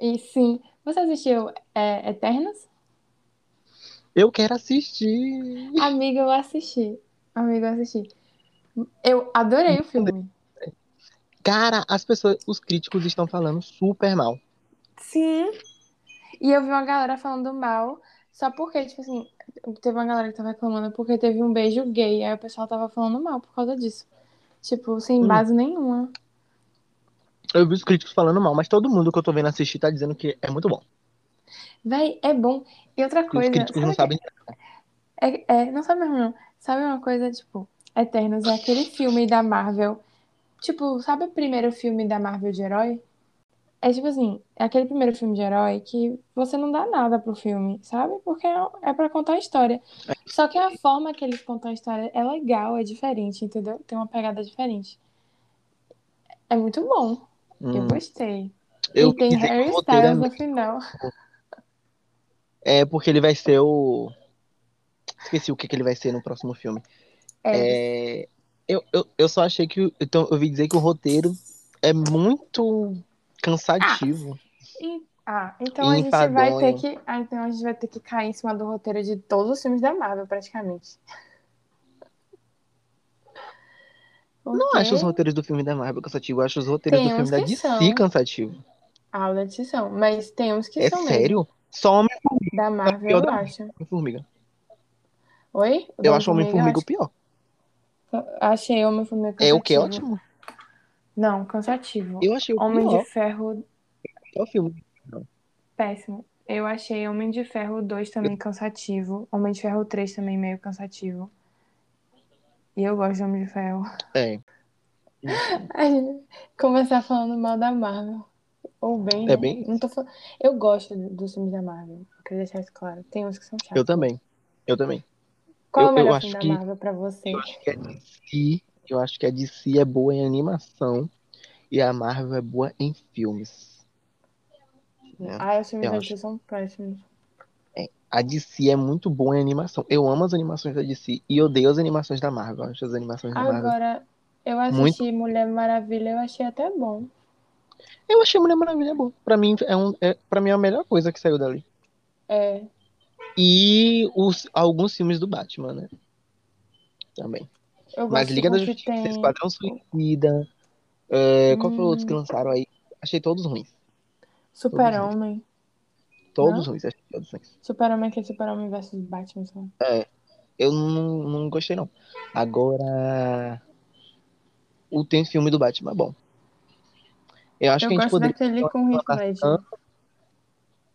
E sim, você assistiu é, Eternos? Eu quero assistir. Amiga, eu assisti. Amiga, eu assisti. Eu adorei o filme. Cara, as pessoas, os críticos estão falando super mal. Sim. E eu vi uma galera falando mal, só porque, tipo assim, teve uma galera que tava reclamando porque teve um beijo gay, aí o pessoal tava falando mal por causa disso. Tipo, sem Hum. base nenhuma. Eu vi os críticos falando mal, mas todo mundo que eu tô vendo assistir tá dizendo que é muito bom. Véi, é bom. E outra E os coisa, críticos não sabe sabem. que- é, é, não sabe mesmo, não. Sabe uma coisa, tipo, Eternos é aquele filme da Marvel. Tipo, sabe o primeiro filme da Marvel de herói? É tipo assim, é aquele primeiro filme de herói que você não dá nada pro filme, sabe? Porque é, é pra contar a história. Só que a forma que eles contam a história é legal, é diferente, entendeu? Tem uma pegada diferente. É muito bom. Eu Hum, gostei. eu E tem Harry é Styles no final. É porque ele vai ser o. Esqueci o que, que ele vai ser no próximo filme. É, É, Eu, eu, eu só achei que. Então, eu ouvi dizer que o roteiro é muito cansativo. E- ah, então a gente vai ter que. Ah, então a gente vai ter que cair em cima do roteiro de todos os filmes da Marvel, praticamente. Não Porque acho os roteiros do filme da Marvel cansativo, eu acho os roteiros Tem do filme da DC são. cansativo. aula de são, mas tem uns que É são sério? Só mesmo. Da Marvel, eu da- acho. Homem-Formiga. Oi? O Eu acho o Homem-Formiga o Homem-Formiga, pior. acho- Achei Homem-Formiga É o que é cansativo. ótimo. Não, cansativo. Eu achei o Homem pior. de Ferro, pior filme. péssimo. Eu achei Homem de Ferro 2 também cansativo. Homem de Ferro 3 também meio cansativo. E eu gosto de Homem de Ferro. É. A gente começar falando mal da Marvel. Ou bem, É né? bem Não tô falando... Eu gosto dos filmes da Marvel. Eu queria deixar isso claro. Tem uns que são chatos. Eu também. Eu também. Qual é eu- o melhor filme da que- Marvel pra você? Eu acho que a DC, eu acho que a DC é boa em animação e a Marvel é boa em filmes. É. Ah, os filmes da. DC são péssimos. A DC é muito boa em animação. Eu amo as animações da DC e odeio as animações da Marvel. Acho as animações da Marvel. Agora, eu assisti Mulher Maravilha, eu achei até bom. Eu achei Mulher Maravilha bom. Pra mim é um, é, para mim é a melhor coisa que saiu dali. É, E os alguns filmes do Batman, né? Também. eu Mas Liga da Justiça, tem... Esquadrão Suicida, é, qual foi o outro que Hum. lançaram aí? Achei todos ruins. Super-Homem. Todos Não? ruins, achei todos ruins. Super-Homem que é Super-Homem versus Batman. Só. Eu não, não gostei, não. Agora. O tem filme do Batman bom. Eu acho Eu que a gente gosto poderia. com o Heath Ledger.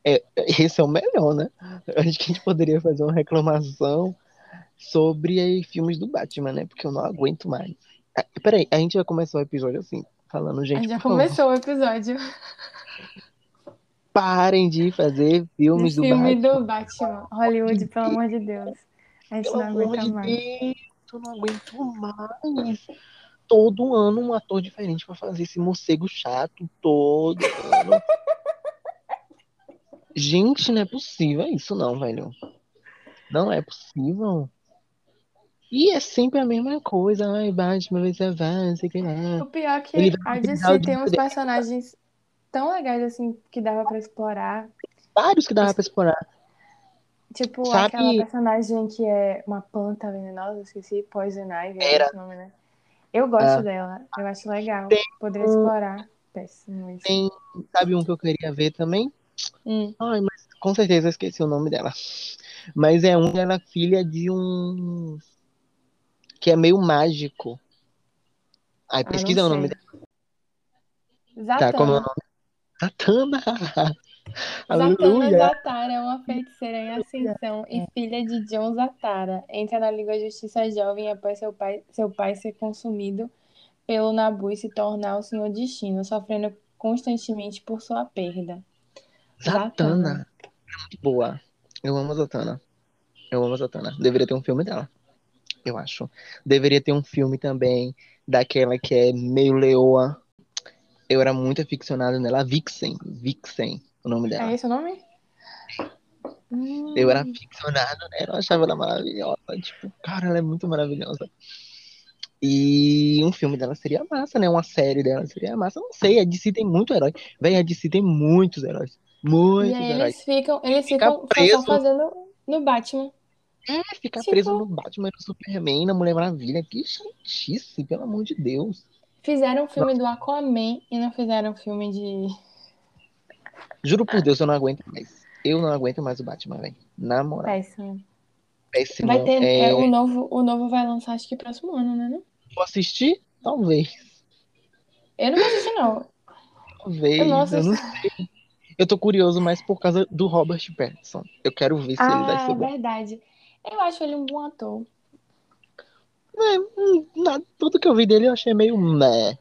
É, esse é o melhor, né? Eu acho que a gente poderia fazer uma reclamação sobre aí, filmes do Batman, né? Porque eu não aguento mais. Ah, peraí, a gente vai começar o episódio assim, falando, A gente, gente já por favor, começou o episódio parem de fazer filmes do filme Batman. do Batman. Hollywood, pelo amor de Deus. A gente Pelo não aguenta mais. Deus, eu não aguento mais. Todo ano um ator diferente pra fazer esse morcego chato todo ano. Gente, não é possível isso não, velho. Não é possível. E é sempre a mesma coisa. Ai, Batman vai salvar, não sei que lá. O pior é que vai a DC tem uns personagens tão legais assim que dava pra explorar. Vários que dava pra explorar. Tipo Sabe- aquela personagem que é uma planta venenosa, esqueci, Poison Ivy, é Era. esse o nome, né? Eu gosto Ah. dela, eu acho legal. Tem Poderia explorar. Péssimo isso. Tem, sabe um que eu queria ver também? Hum. Ai, mas com certeza eu esqueci o nome dela. Mas é um, ela é filha de um que é meio mágico. Ai, Ah, pesquisa não o nome dela. Tá, como é o nome? Zatanna! Zatanna! Zatara é uma feiticeira em ascensão e filha de John Zatara. Entra na Liga Justiça jovem após seu pai, seu pai ser consumido pelo Nabu e se tornar o Senhor Destino, sofrendo constantemente por sua perda. Zatanna. É muito boa. Eu amo a Zatanna. Eu amo a Zatanna. Deveria ter um filme dela. Eu acho. Deveria ter um filme também daquela que é meio leoa. Eu era muito aficionado nela. Vixen. Vixen, o nome dela. É esse o nome? Hum, Eu era aficionado nela, eu achava ela maravilhosa. Tipo, cara, ela é muito maravilhosa. E um filme dela seria massa, né? Uma série dela seria massa. Não sei, a DC tem muito herói. Vem, a DC tem muitos heróis. Muitos E aí heróis. eles ficam, eles Fica ficam preso. fazendo no Batman. É, ficar Tipo- preso no Batman, no Superman, na Mulher Maravilha. Que chatice, pelo amor de Deus. Fizeram um filme do Aquaman e não fizeram um filme de. Juro por Deus, eu não aguento mais. Eu não aguento mais o Batman, velho. Na moral. Péssimo. Péssimo. Vai ter. É, é, o, novo, o novo vai lançar acho que próximo ano, né? não? Vou assistir? Talvez. Eu não vou assistir, não. Talvez. Eu não Eu assisto. não sei. Eu tô curioso mais por causa do Robert Pattinson. Eu quero ver se ele vai Ah, ser é bom. verdade. Eu acho ele um bom ator. É, hum, tudo que eu vi dele eu achei meio meh.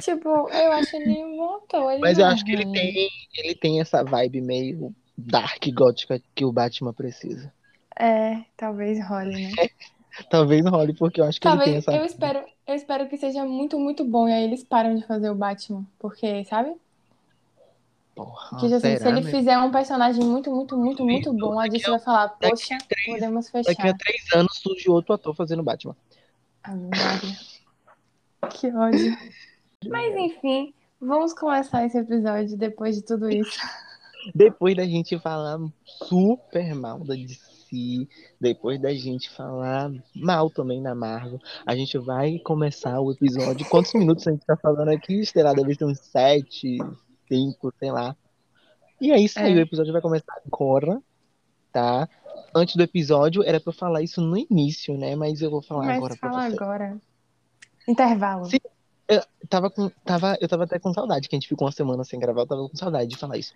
Tipo, eu acho ele um ator. Ele Mas eu é acho que ele tem, ele tem essa vibe meio dark gótica que o Batman precisa. É, talvez role, né? Talvez role, porque eu acho que ele tem Talvez, essa. eu espero, eu espero que seja muito, muito bom. E aí eles param de fazer o Batman. Porque, sabe? Porra, Que assim, se ele fizer um personagem muito, muito, muito, muito bom, a DC vai falar, poxa, podemos Daqui a fechar. três anos surge outro ator fazendo Batman. Que ódio. Mas enfim, vamos começar esse episódio depois de tudo isso. Depois da gente falar super mal da DC, depois da gente falar mal também da Marvel, a gente vai começar o episódio. Quantos minutos a gente tá falando aqui? Será deve ter uns sete, cinco, sei lá. E é isso aí, É. o episódio vai começar agora, tá? Antes do episódio, era pra eu falar isso no início, né? Mas eu vou falar Mas agora pra fala você. agora. Intervalo. Sim. Tava com, tava, eu tava até com saudade, que a gente ficou uma semana sem gravar, eu tava com saudade de falar isso.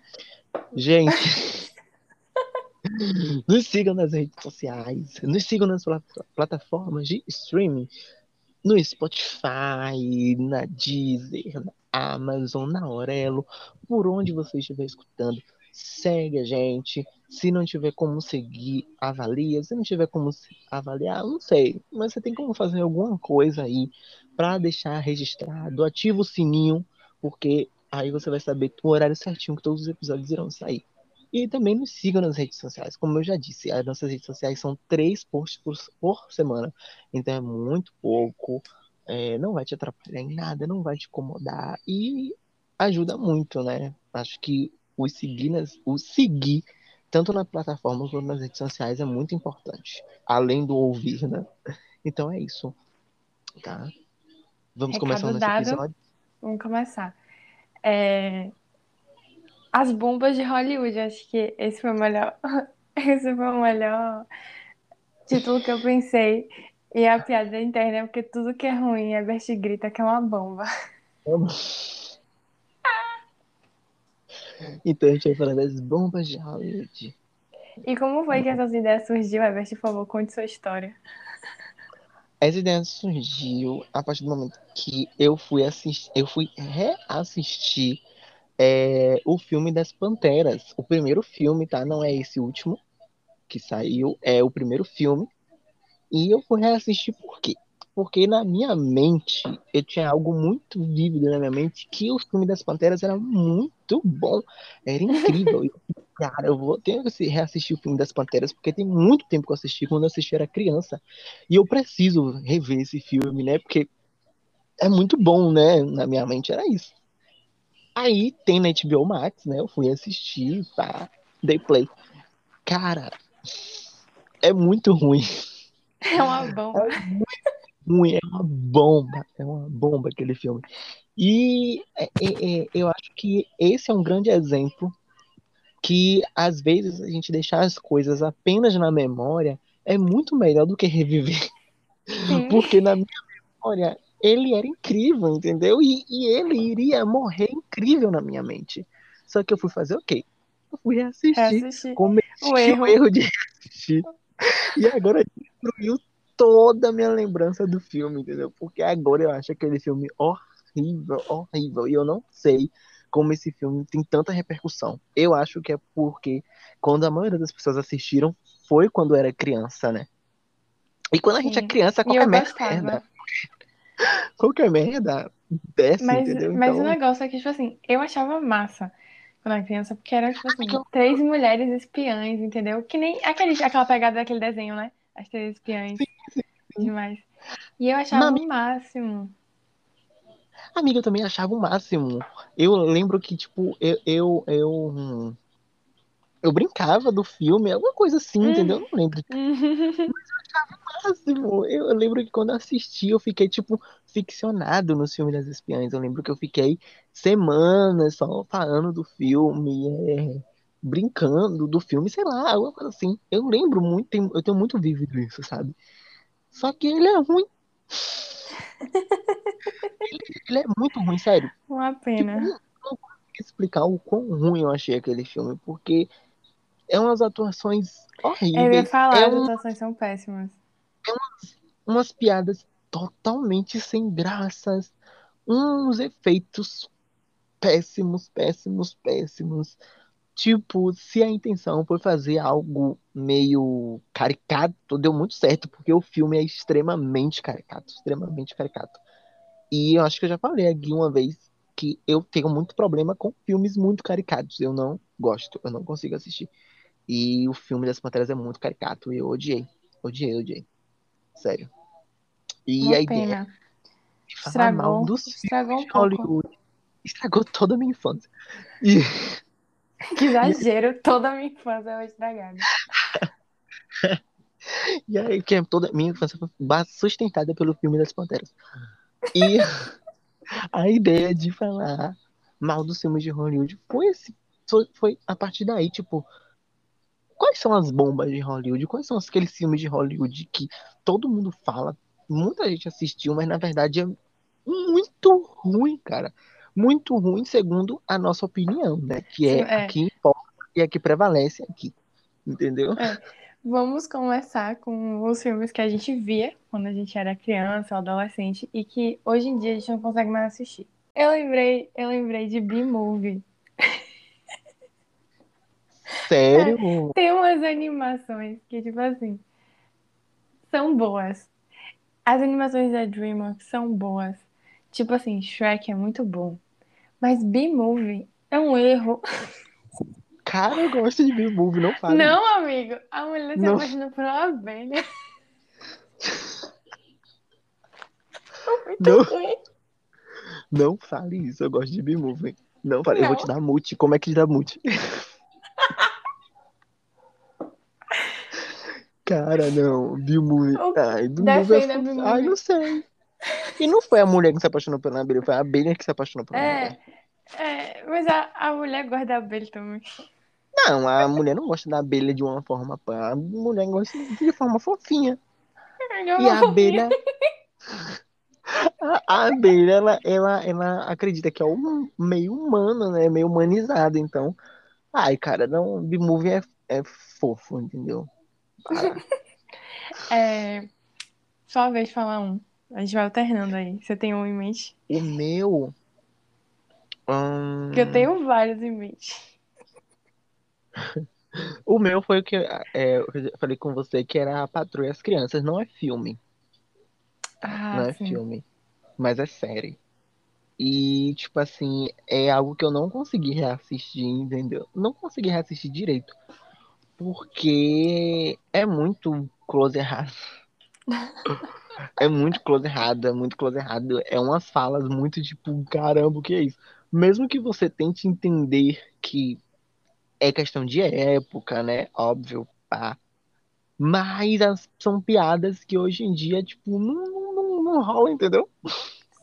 Gente, nos sigam nas redes sociais, nos sigam nas pla- plataformas de streaming, no Spotify, na Deezer, na Amazon, na Aurelo, por onde você estiver escutando. Segue a gente. Se não tiver como seguir, avalia. Se não tiver como avaliar, não sei. Mas você tem como fazer alguma coisa aí para deixar registrado. Ativa o sininho, porque aí você vai saber o horário certinho que todos os episódios irão sair. E também nos sigam nas redes sociais. Como eu já disse, as nossas redes sociais são três posts por, por semana. Então é muito pouco. é, não vai te atrapalhar em nada, não vai te incomodar. E ajuda muito, né? Acho que seguir, nas, o seguir tanto na plataforma quanto nas redes sociais é muito importante. Além do ouvir, né? Então é isso. Tá? Vamos Recado começar nesse dado. episódio. Vamos começar. É, As bombas de Hollywood, acho que esse foi o melhor. Esse foi o melhor título que eu pensei. E a piada interna é porque tudo que é ruim, a Bert grita que é uma bomba. Então a gente vai falar das bombas de Hollywood. E como foi que essas ideias surgiu, Herbert? Por favor, conte sua história. Essa ideia surgiu a partir do momento que eu fui assistir, eu fui reassistir é, o filme das Panteras. O primeiro filme, tá? Não é esse último que saiu, é o primeiro filme. E eu fui reassistir por quê? Porque na minha mente, eu tinha algo muito vívido na minha mente que o filme das Panteras era muito bom, era incrível. Cara, eu vou ter que reassistir o filme das Panteras, porque tem muito tempo que eu assisti, quando eu assisti era criança. E eu preciso rever esse filme, né? Porque é muito bom, né? Na minha mente era isso. Aí tem na HBO Max, né? Eu fui assistir, tá? Dei play. Cara, é muito ruim. É uma bomba. Ruim, é uma bomba, é uma bomba aquele filme. E é, é, é, eu acho que esse é um grande exemplo que às vezes a gente deixar as coisas apenas na memória é muito melhor do que reviver, Sim. porque na minha memória ele era incrível, entendeu? E, e ele iria morrer incrível na minha mente. Só que eu fui fazer o quê? Eu fui assistir, cometi O erro. o erro de assistir. E agora destruiu toda a minha lembrança do filme, entendeu? Porque agora eu acho aquele filme horrível, horrível. E eu não sei como esse filme tem tanta repercussão. Eu acho que é porque quando a maioria das pessoas assistiram foi quando era criança, né? E quando a gente Sim. é criança, qualquer merda, qualquer merda desce, Mas, entendeu? mas o Então, negócio é que, tipo assim, eu achava massa quando era criança, porque eram, tipo assim, três mulheres espiãs, entendeu? Que nem aquele, aquela pegada daquele desenho, né? As três espiãs. Demais. E eu achava o máximo. Amiga, eu também achava o máximo. Eu lembro que, tipo, eu, eu, eu, eu brincava do filme, alguma coisa assim, hum. entendeu? Eu não lembro. Mas eu achava o máximo. Eu, eu, lembro que quando eu assisti, eu fiquei, tipo, ficcionado nos filmes das espiãs. Eu lembro que eu fiquei semanas só falando do filme, é, brincando do filme, sei lá, alguma coisa assim. Eu lembro muito, eu tenho muito vívido isso, sabe? Só que ele é ruim ele, ele, é muito ruim, sério. Uma pena. Tipo, não consigo explicar o quão ruim eu achei aquele filme, porque é umas atuações horríveis. Eu ia falar, é as um, atuações são péssimas. É umas, umas piadas totalmente sem graças, uns efeitos péssimos, péssimos, péssimos. Tipo, se a intenção foi fazer algo meio caricato, deu muito certo, porque o filme é extremamente caricato, extremamente caricato. E eu acho que eu já falei aqui uma vez que eu tenho muito problema com filmes muito caricatos. Eu não gosto, eu não consigo assistir. E o filme das Panteras é muito caricato e eu odiei. Odiei, odiei. Sério. E Uma a pena. ideia de falar estragou, mal dos estragou filmes um de Hollywood estragou toda a minha infância. E Que exagero, toda a minha infância foi estragada. e aí, que é toda minha infância foi sustentada pelo filme das Panteras. E a ideia de falar mal dos filmes de Hollywood foi, esse, foi a partir daí, tipo, quais são as bombas de Hollywood? Quais são aqueles filmes de Hollywood que todo mundo fala, muita gente assistiu, mas na verdade é muito ruim, cara muito ruim, segundo a nossa opinião, né? Que é, é. a que importa e a que prevalece aqui. Entendeu? É. Vamos começar com os filmes que a gente via quando a gente era criança ou adolescente e que hoje em dia a gente não consegue mais assistir. Eu lembrei, eu lembrei de B-Movie. Sério? É, tem umas animações que, tipo assim, são boas. As animações da DreamWorks são boas. Tipo assim, Shrek é muito bom. Mas B-Movie é um erro. Cara, eu gosto de B-Movie, não fala. Não, amigo. A mulher se não. apaixonou por uma abelha. muito não. ruim. Não fale isso, eu gosto de B-Movie. Não fale, não. eu vou te dar mute. Como é que te dá mute? Cara, não. B-Movie. Ai, B-Movie é... Ai, não sei. E não foi a mulher que se apaixonou pela abelha, foi a abelha que se apaixonou pela é, mulher. É, mas a, a mulher gosta da abelha também. Não, a mulher não gosta da abelha de uma forma. A mulher gosta de forma fofinha. E a abelha. A, a abelha, ela, ela, ela acredita que é um meio humano, né? Meio humanizado. Então, ai, cara, não. B-Movie é, é fofo, entendeu? é, só a vez falar um. A gente vai alternando aí. Você tem um em mente? O meu. Hum... eu tenho vários em mente. o meu foi o que é, eu falei com você que era a Patrulha as Crianças. Não é filme. Ah, não é sim. filme. Mas é série. E, tipo assim, é algo que eu não consegui reassistir, entendeu? Não consegui reassistir direito. Porque é muito close errado. É muito close errado, é muito close errado. É umas falas muito tipo, caramba, o que é isso? Mesmo que você tente entender que é questão de época, né? Óbvio, pá. Mas as, são piadas que hoje em dia, tipo, não, não, não rola, entendeu?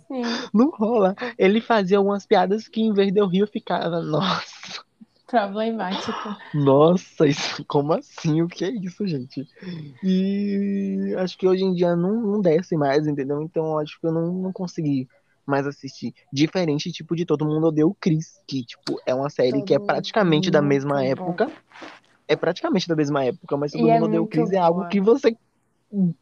Sim. Não rola. Ele fazia algumas piadas que em vez de eu rir, eu ficava, nossa. Problemático. Nossa, isso, como assim? O que é isso, gente? E acho que hoje em dia não, não desce mais, entendeu? Então acho que eu não, não consegui mais assistir. Diferente, tipo, de Todo Mundo Odeia o Chris, que, tipo, é uma série Todo que é praticamente da mesma época. Bom. É praticamente da mesma época, mas Todo e Mundo é Odeia o Chris boa. é algo que você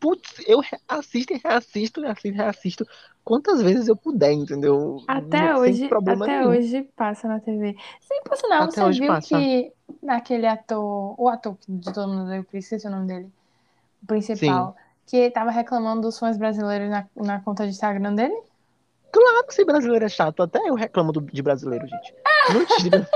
Putz, eu assisto e reassisto, reassisto e reassisto quantas vezes eu puder, entendeu? Até Sem hoje, até nenhum. hoje passa na TV. Sim, por sinal, Até você viu passa. que naquele ator, o ator de todo mundo eu esqueci o nome dele, o principal, que tava reclamando dos fãs brasileiros na, na conta de Instagram dele? Claro que ser brasileiro é chato, até eu reclamo do- de brasileiro, gente. Não tira.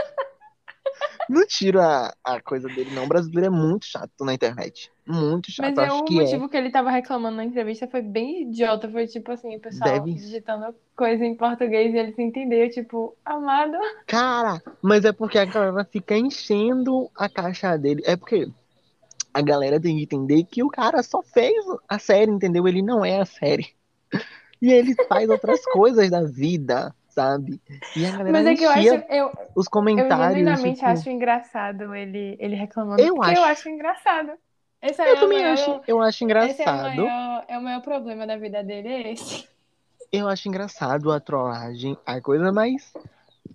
Não tiro a, a coisa dele, não. O brasileiro é muito chato na internet. Muito chato. Mas Acho é, o que é. motivo que ele tava reclamando na entrevista foi bem idiota. Foi tipo assim, o pessoal Deve- digitando coisa em português e ele se entendeu, tipo, amado. Cara, mas é porque a galera fica enchendo a caixa dele. É porque a galera tem que entender que o cara só fez a série, entendeu? Ele não é a série. E ele faz outras coisas da vida, sabe? E a galera Mas é que eu acho, eu, os eu comentários. genuinamente tipo, acho engraçado ele, ele reclamando. Eu porque eu acho. acho engraçado. Esse Eu é também maior- acho, eu acho Esse é o engraçado. maior, é o maior problema da vida dele, é esse. Eu acho engraçado a trollagem, a coisa, mas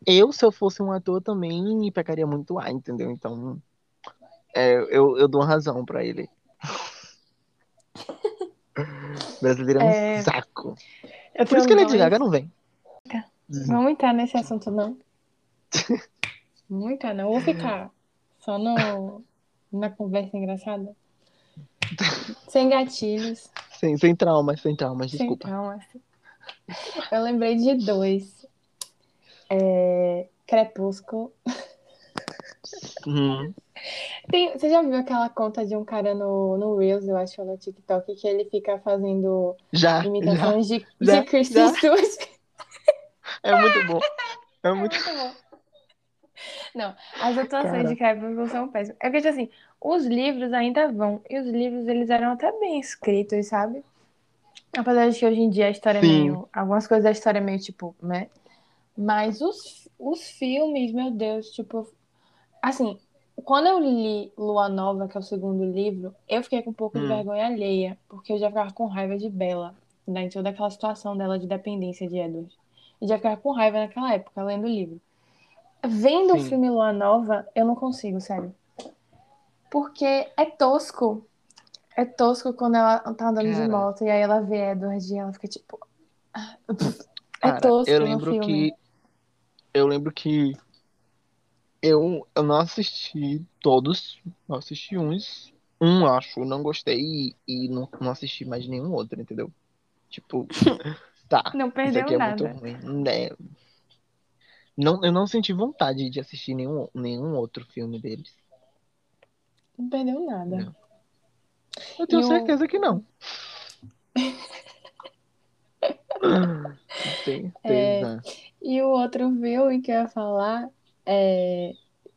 eu, se eu fosse um ator, também me pegaria muito ar, entendeu? Então, é, eu, eu dou razão pra ele. Brasileiro é um É, saco. Eu Por isso que a Lady dois- Gaga não vem. Vamos entrar nesse assunto, não? Vamos entrar, não. Vou ficar só no, na conversa engraçada. Sem gatilhos, Sem, sem traumas, sem traumas, sem desculpa. traumas. Eu lembrei de dois. É, Crepúsculo. Hum, Tem- você já viu aquela conta de um cara no, no Reels, eu acho, ou no TikTok, que ele fica fazendo já, já. imitações de, já, de Kristen já. Stewart? É muito bom. É É muito. muito bom. Não, as atuações Cara. de Crepúsculo são péssimas. É porque, tipo assim, os livros ainda vão. E os livros, eles eram até bem escritos, sabe? Apesar de que hoje em dia a história é Sim. meio... Algumas coisas da história é meio, tipo, né? Mas os, os filmes, meu Deus, tipo... Assim, quando eu li Lua Nova, que é o segundo livro, eu fiquei com um pouco de Hum. vergonha alheia. Porque eu já ficava com raiva de Bella. Né? Em toda aquela situação dela de dependência de Edward. Eu já ficava com raiva naquela época, lendo o livro. Vendo o Sim. filme Lua Nova, eu não consigo, sério. Porque é tosco. É tosco quando ela tá andando de Cara. moto e aí ela vê Edward e ela fica tipo. ah, É Cara, tosco eu lembro que. Eu lembro que. Eu, eu não assisti todos. Eu assisti uns. Um, acho. Não gostei e, e não, não assisti mais nenhum outro, entendeu? Tipo, tá. Não Isso perdeu aqui é nada. muito ruim. Né? Não, eu não senti vontade de assistir nenhum, nenhum outro filme deles. Não perdeu nada. Não. Eu tenho E o- certeza que não. Certeza. E o outro filme que eu ia falar é,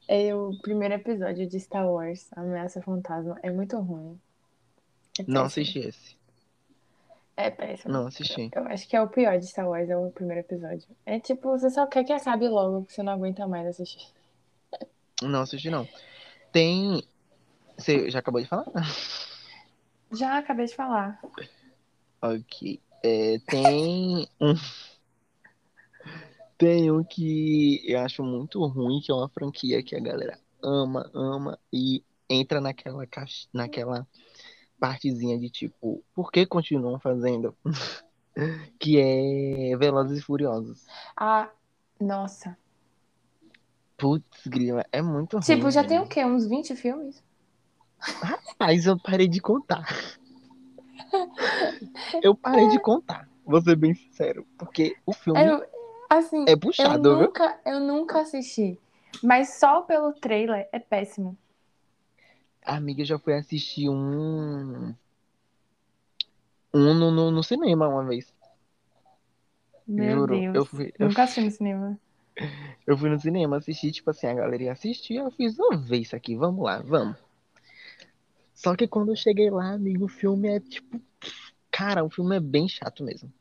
é o primeiro episódio de Star Wars, Ameaça Fantasma. É muito ruim. É Não assisti esse. É péssimo. Não assisti. Eu acho que é o pior de Star Wars, é o primeiro episódio. É tipo, você só quer que acabe logo, porque você não aguenta mais assistir. Não assisti, não. Tem. Você já acabou de falar? Já acabei de falar. Ok. É, tem um. Tem um que eu acho muito ruim, que é uma franquia que a galera ama, ama e entra naquela caixa, naquela partezinha de tipo, por que continuam fazendo? Que é Velozes e Furiosos. Ah, nossa. Putz, grila, é muito ruim. Tipo, já tem velho. o quê? Uns 20 filmes? Mas eu parei de contar. Eu parei de contar, vou ser bem sincero. Porque o filme Eu, assim, é eu puxado, viu? nunca, eu nunca assisti. Mas só pelo trailer é péssimo. Amiga já foi assistir um. Um no, no, no cinema uma vez. Meu Juro. Deus. Eu fui, eu, Nunca assisti no cinema. eu fui no cinema assistir, tipo assim, a galera ia assistir, eu fiz, vamos ver isso aqui, vamos lá, vamos. Só que quando eu cheguei lá, amigo, o filme é tipo. Cara, o filme é bem chato mesmo.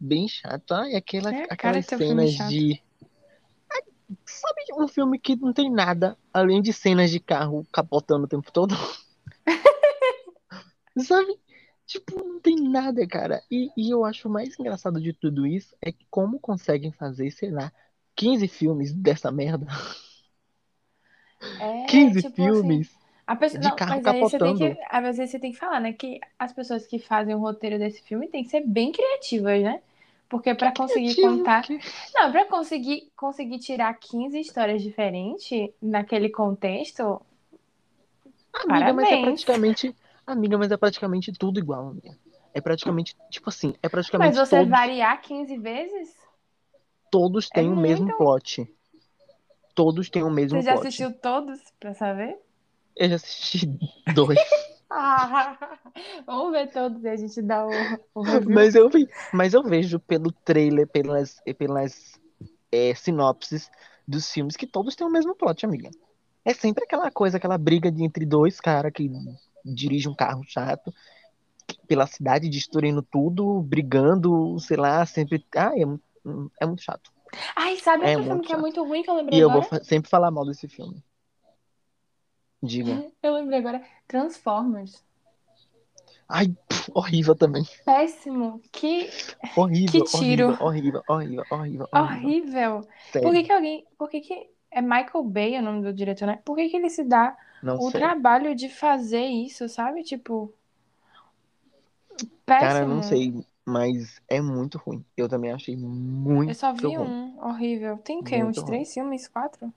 Bem chato. Ai, aquela, É cara aquelas filme cenas de. Sabe um filme que não tem nada além de cenas de carro capotando o tempo todo? Sabe? Tipo, não tem nada, cara. E, e eu acho o mais engraçado de tudo isso é que como conseguem fazer, sei lá, 15 filmes dessa merda. É, 15 tipo assim, filmes a pessoa, de não, carro mas aí você tem capotando. que, às vezes você tem que falar, né, que as pessoas que fazem o roteiro desse filme têm que ser bem criativas, né? Porque pra conseguir contar, não, pra conseguir conseguir tirar 15 histórias diferentes naquele contexto, Amiga, mas é praticamente. Amiga, mas é praticamente tudo igual, amiga. É praticamente, tipo assim, é mas praticamente você todos, variar 15 vezes? todos têm é o mesmo muito- plot. todos têm o mesmo Você já plot. assistiu todos pra saber? Eu já assisti dois. Ah, vamos ver todos e a gente dá o. Mas eu, vi, mas eu vejo pelo trailer, pelas, pelas é, sinopses dos filmes, que todos têm o mesmo plot, amiga. É sempre aquela coisa, aquela briga de, entre dois caras que dirigem um carro chato pela cidade, destruindo tudo, brigando, sei lá, sempre. Ai, é, é muito chato. Ai, sabe É outro filme que é muito ruim que eu lembrei E eu agora? vou fa- sempre falar mal desse filme. Diga. Eu lembrei agora. Transformers. Ai, pff, horrível também. Péssimo. Que Horrível, Que tiro. horrível, horrível, horrível, horrível, horrível. horrível. Por que que alguém... Por que que... É Michael Bay o nome do diretor, né? Por que que ele se dá não o sei. trabalho de fazer isso, sabe? Tipo... Cara, Péssimo. não sei, mas é muito ruim. Eu também achei muito Eu só vi ruim. um. Horrível. Tem o quê? Muito Uns três filmes? Quatro?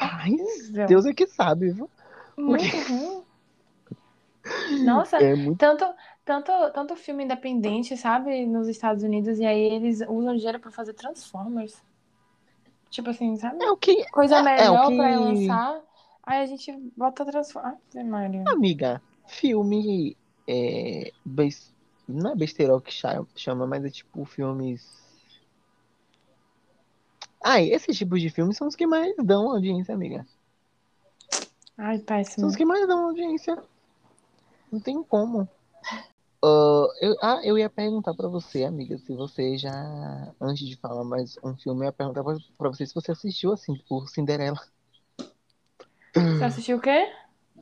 Rapaz. Deus é que sabe, viu? Muito ruim. Nossa, É muito. tanto, tanto, tanto filme independente, sabe, nos Estados Unidos, e aí eles usam dinheiro pra fazer Transformers. Tipo assim, sabe? É o que. Coisa é, é melhor pra que. lançar, aí a gente bota Transformers. Maria. Amiga, filme. É, Não é besteirol que cha- chama, mas é tipo filmes. Ai, esses tipos de filmes são os que mais dão audiência, amiga. Ai, São péssimo. os que mais dão audiência. Não tem como. Ah, eu, ah, eu ia perguntar pra você, amiga, se você já. Antes de falar mais um filme, eu ia perguntar pra, pra você se você assistiu assim, por Cinderela. Você assistiu o quê?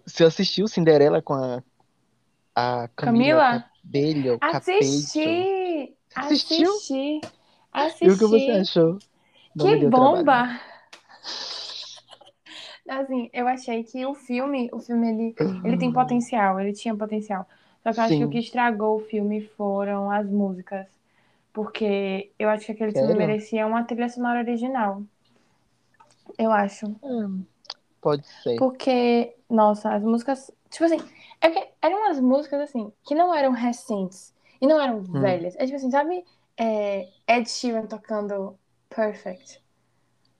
Você assistiu Cinderela com a, a Camila Camila? Cabello? Capecho? Assisti! Assistiu? Assisti! E o que você Assisti! achou? Não Que trabalho. bomba! Assim, eu achei que o filme, o filme ele, ele tem potencial, ele tinha potencial. Só que eu acho que o Sim. que estragou o filme foram as músicas. Porque eu acho que aquele filme Sério? merecia uma trilha sonora original. Eu acho. Hum, pode ser. Porque, nossa, as músicas. Tipo assim, é porque eram umas músicas assim, que não eram recentes e não eram Hum. velhas. É tipo assim, sabe? É, Ed Sheeran tocando Perfect.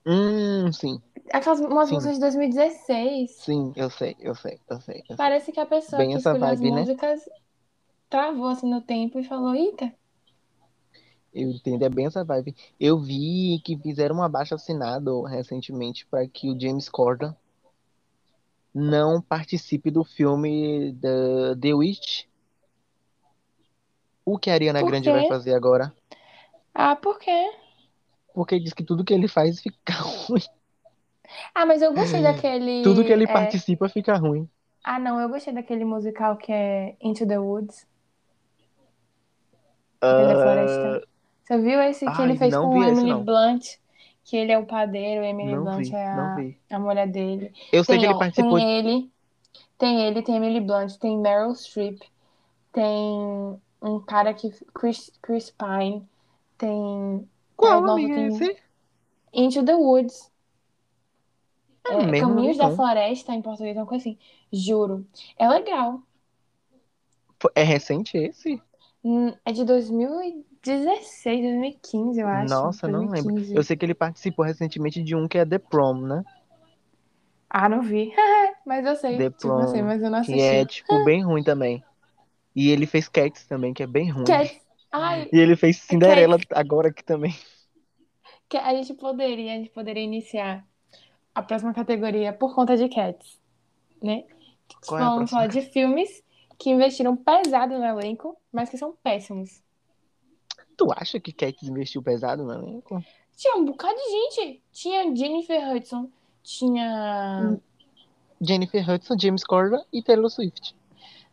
Hum, sim, Aquelas umas sim, músicas de 2016. sim, eu sei, eu sei, eu sei, eu sei. Parece que a pessoa Bem que escolheu as vibe, né? músicas travou assim no tempo e falou: Eita, Eu entendo, é bem essa vibe. Eu vi que fizeram um abaixo-assinado recentemente para que o James Corden não participe do filme da The Witch. O que a Ariana Grande vai fazer agora? Ah, por quê? Porque diz que tudo que ele faz fica ruim. Ah, mas eu gostei Tudo que daquele. ele é, participa fica ruim. Ah, não, eu gostei daquele musical que é Into the Woods, floresta. Você viu esse que ele ai, fez não com esse Emily não. Blunt? Que ele é o padeiro, e Emily Não Blunt vi, é a, a mulher dele. Eu sei que Tem, ele ó, participou. tem ele, tem ele, tem Emily Blunt, tem Meryl Streep, tem um cara que. Chris, Chris Pine, tem. Qual, nossa, amiga, é tem esse? Into the Woods. É É, Caminhos da não. Floresta em português, uma coisa assim. Juro. É legal. É recente esse? Hum, É de 2016, 2015, eu acho. Nossa, não lembro. 2015. Eu sei que ele participou recentemente de um que é The Prom, né? Ah, não vi. Mas eu sei. The Tipo, eu sei, Prom, mas eu não que é, assisti. tipo, bem ruim também. E ele fez Cats também, que é bem ruim. Cats. Ai, E ele fez Cinderela Cats. agora aqui também. Que a gente poderia, a gente poderia iniciar a próxima categoria por conta de Cats, né? Qual é falar de filmes que investiram pesado no elenco, mas que são péssimos. Tu acha que Cats investiu pesado no elenco? Tinha um bocado de gente. Tinha Jennifer Hudson, tinha. Hum, Jennifer Hudson, James Corden e Taylor Swift.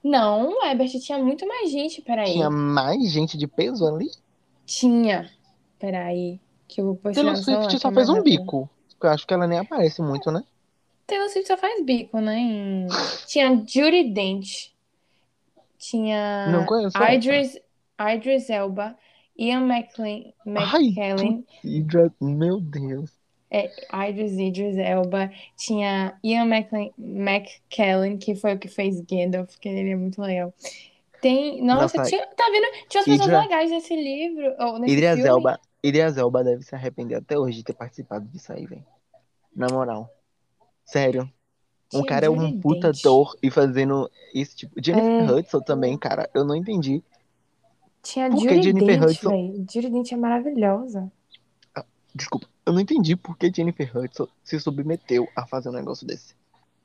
Não, Ebert, tinha muito mais gente, Tinha peraí. mais gente de peso ali? Tinha. Peraí, que eu vou pôr Taylor Swift só fez um bico. Eu acho que ela nem aparece muito, né? Taylor Swift só faz bico, né? em- Tinha Judi Dench, Não tinha conheço essa. Idris, Idris Elba, Ian McKellen, Ai, tu... Meu Deus. É, Idris Idris Elba, tinha Ian McKellen, McKellen, que foi o que fez Gandalf, que ele é muito legal. Tem, nossa, Nossa, tinha, tá vendo? Tinha as pessoas legais nesse livro, ou nesse Idris filme. Elba. Idris Elba deve se arrepender até hoje de ter participado disso aí, velho. Na moral. Sério. Um Tinha cara é um puta ator e fazendo esse tipo. Jennifer É. Hudson também, cara. Eu não entendi. Tinha Por Judy Jennifer Dench, Hudson-. Judy Dench é maravilhosa. Desculpa. Eu não entendi por que Jennifer Hudson se submeteu a fazer um negócio desse.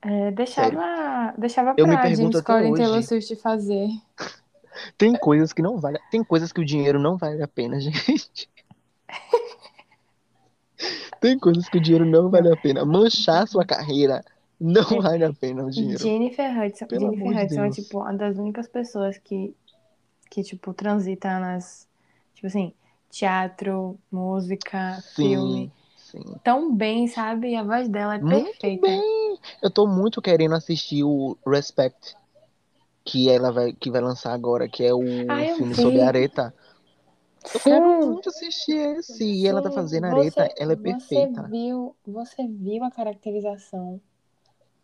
É, deixava, deixava Eu me pra pergunto James Corden Taylor hoje. Swift fazer. Tem coisas que não vale. Tem coisas que o dinheiro não vale a pena, gente. Tem coisas que o dinheiro não vale a pena. Manchar sua carreira não É. vale a pena o dinheiro. Jennifer Hudson, Pelo Jennifer Hudson é Deus. tipo uma das únicas pessoas que, que tipo transita nas, tipo assim, teatro, música, filme, Sim, sim. tão bem, sabe? A voz dela é Muito perfeita. bem. Eu tô muito querendo assistir o Respect, que ela vai, que vai lançar agora, que é o Ah, eu filme vi. sobre a Areta. Eu Sim. quero muito assistir esse. E ela tá Sim, fazendo você- Areta, ela é Você perfeita. viu, você viu a caracterização,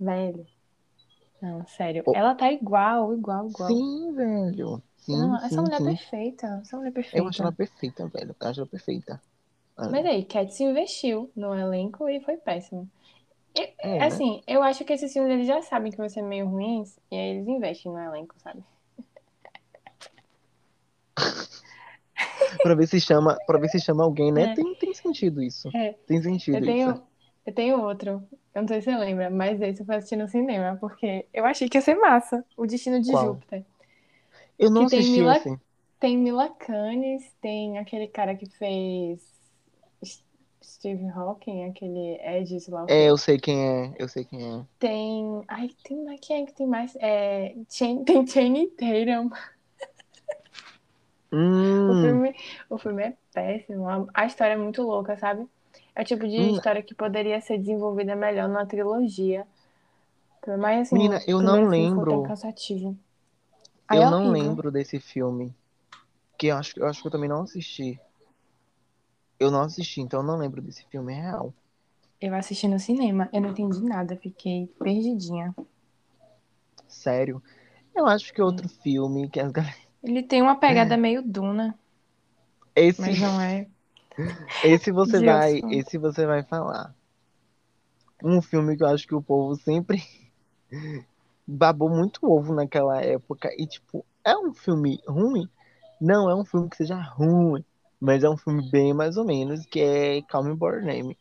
velho? Não, sério. Oh. Ela tá igual, igual, igual. Sim, velho. Sim, Não, essa sim, mulher é sim. perfeita. Essa mulher é Eu acho perfeita. ela perfeita, velho. Eu acho ela perfeita. Ah, Mas aí, Cat se investiu no elenco e foi péssimo. é, né? Assim, eu acho que esses filmes eles já sabem que vão ser meio ruins e aí eles investem no elenco, sabe? Pra ver se chama, pra ver se chama alguém, né? É. Tem, tem sentido isso. É. Tem sentido Eu isso. tenho, eu tenho outro. Eu não sei se você lembra, mas esse eu fui assistir no cinema, porque eu achei que ia ser massa. O Destino de Qual? Júpiter. Eu não Que tem assisti Mila- esse. Tem Mila Kunis, tem aquele cara que fez Steve Hawking, aquele Ed, o quê. É, eu sei quem é. Eu sei quem é. Tem. Ai, tem mais. Quem é que tem mais? É, Chan- tem Channing Tatum. O Hum, filme, o filme é péssimo. A, a história é muito louca, sabe? É o tipo de Hum. história que poderia ser desenvolvida melhor numa trilogia. Mas assim, Menina, eu o não lembro. cansativo. Aí eu é não lembro desse filme. Que eu acho, eu acho que eu também não assisti. Eu não assisti, então eu não lembro desse filme é real. Eu assisti no cinema, eu não entendi nada, fiquei perdidinha. Sério. Eu acho que outro filme que as galera. Ele tem uma pegada meio Duna, Esse, mas não é. esse você vai, esse você vai falar. Um filme que eu acho que o povo sempre babou muito ovo naquela época. E, tipo, é um filme ruim? Não é um filme que seja ruim. Mas é um filme bem mais ou menos, que é Call Me By Your Name.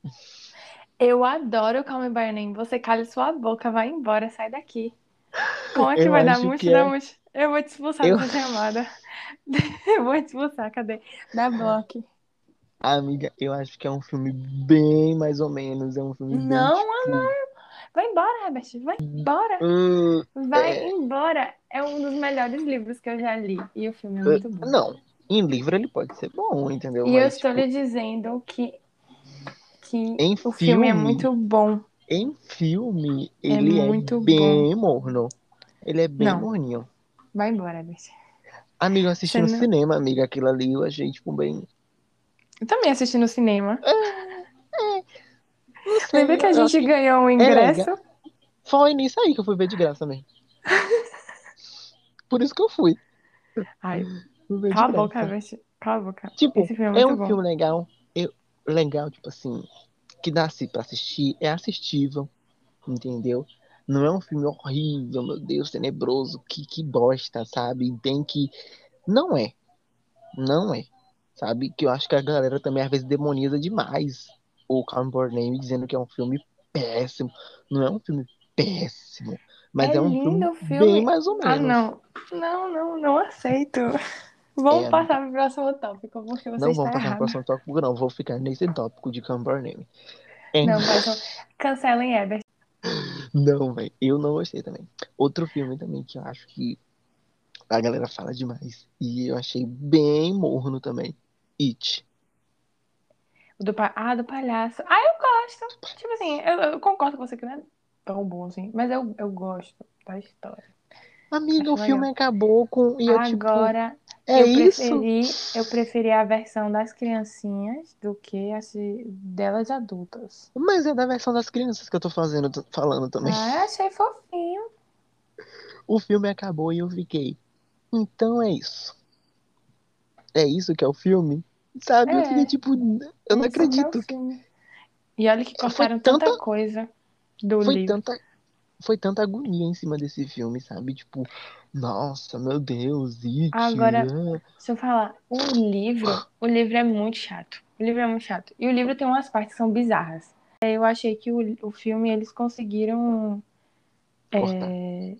Eu adoro Call Me By Your Name. Você cala sua boca, vai embora, sai daqui. Como é que Eu vai dar muito? é. muito. Eu vou te expulsar Eu- dessa chamada. Eu vou te expulsar, cadê? Dá bloco. Amiga, eu acho que é um filme bem mais ou menos. É um filme bem, Não, tipo... Vai embora, Herbert. Vai embora. hum, Vai É. embora. É um dos melhores livros que eu já li. E o filme é muito bom. Não, em livro ele pode ser bom, entendeu? E eu Mas, estou tipo, lhe dizendo que, que Em o filme é filme, muito bom. em filme, É ele é, muito bem morno. Ele é bem Não. morninho. Vai embora, Herbert. Amigo, eu assisti Você no não- cinema, amiga, aquilo ali eu achei, tipo, bem. Eu também assisti no cinema. Não sei, Lembra que a gente ganhou um ingresso? Foi nisso aí que eu fui ver de graça também. Por isso que eu fui. Ai, Fui cala a boca. Cala a boca. Tipo, Esse filme é é um bom. filme legal. Eu, legal, tipo assim, que dá assim pra assistir, é assistível, entendeu? Não é um filme horrível, meu Deus, tenebroso, que, que bosta, sabe? Tem que. Não é. Não é. Sabe? Que eu acho que a galera também às vezes demoniza demais o Calm Your Name dizendo que é um filme péssimo. Não é um filme péssimo. Mas É é, um lindo filme, o filme. bem mais ou Ah, menos. não. Não, não, não aceito. Vamos É, passar pro próximo tópico, porque você Não vamos passar no errado. próximo tópico, não. Vou ficar nesse tópico de Calm Your Name. É, Não, mas cancelem Herbert. Não, velho, eu não gostei também. Outro filme também que eu acho que a galera fala demais e eu achei bem morno também. It. Do pa... Ah, do palhaço. Ah, eu gosto. Tipo assim, eu, eu concordo com você que não é tão bom assim, mas eu, eu gosto da história. Amiga, Acho o filme legal. acabou com e eu tipo, Agora, é eu isso? preferi, eu preferi a versão das criancinhas do que a se- delas adultas. Mas é da versão das crianças que eu tô fazendo, tô falando também. Ah, achei fofinho. O filme acabou e eu fiquei. Então é isso. É isso que é o filme? Sabe? Eu É. fiquei tipo, eu não é acredito. E olha que cortaram tanta, tanta, coisa do foi livro. Tanta, foi tanta agonia em cima desse filme, sabe? Tipo, nossa, meu Deus, It, Agora, é... se eu falar, o livro, o livro é muito chato. O livro é muito chato. E o livro tem umas partes que são bizarras. Eu achei que o, o filme eles conseguiram cortar. É...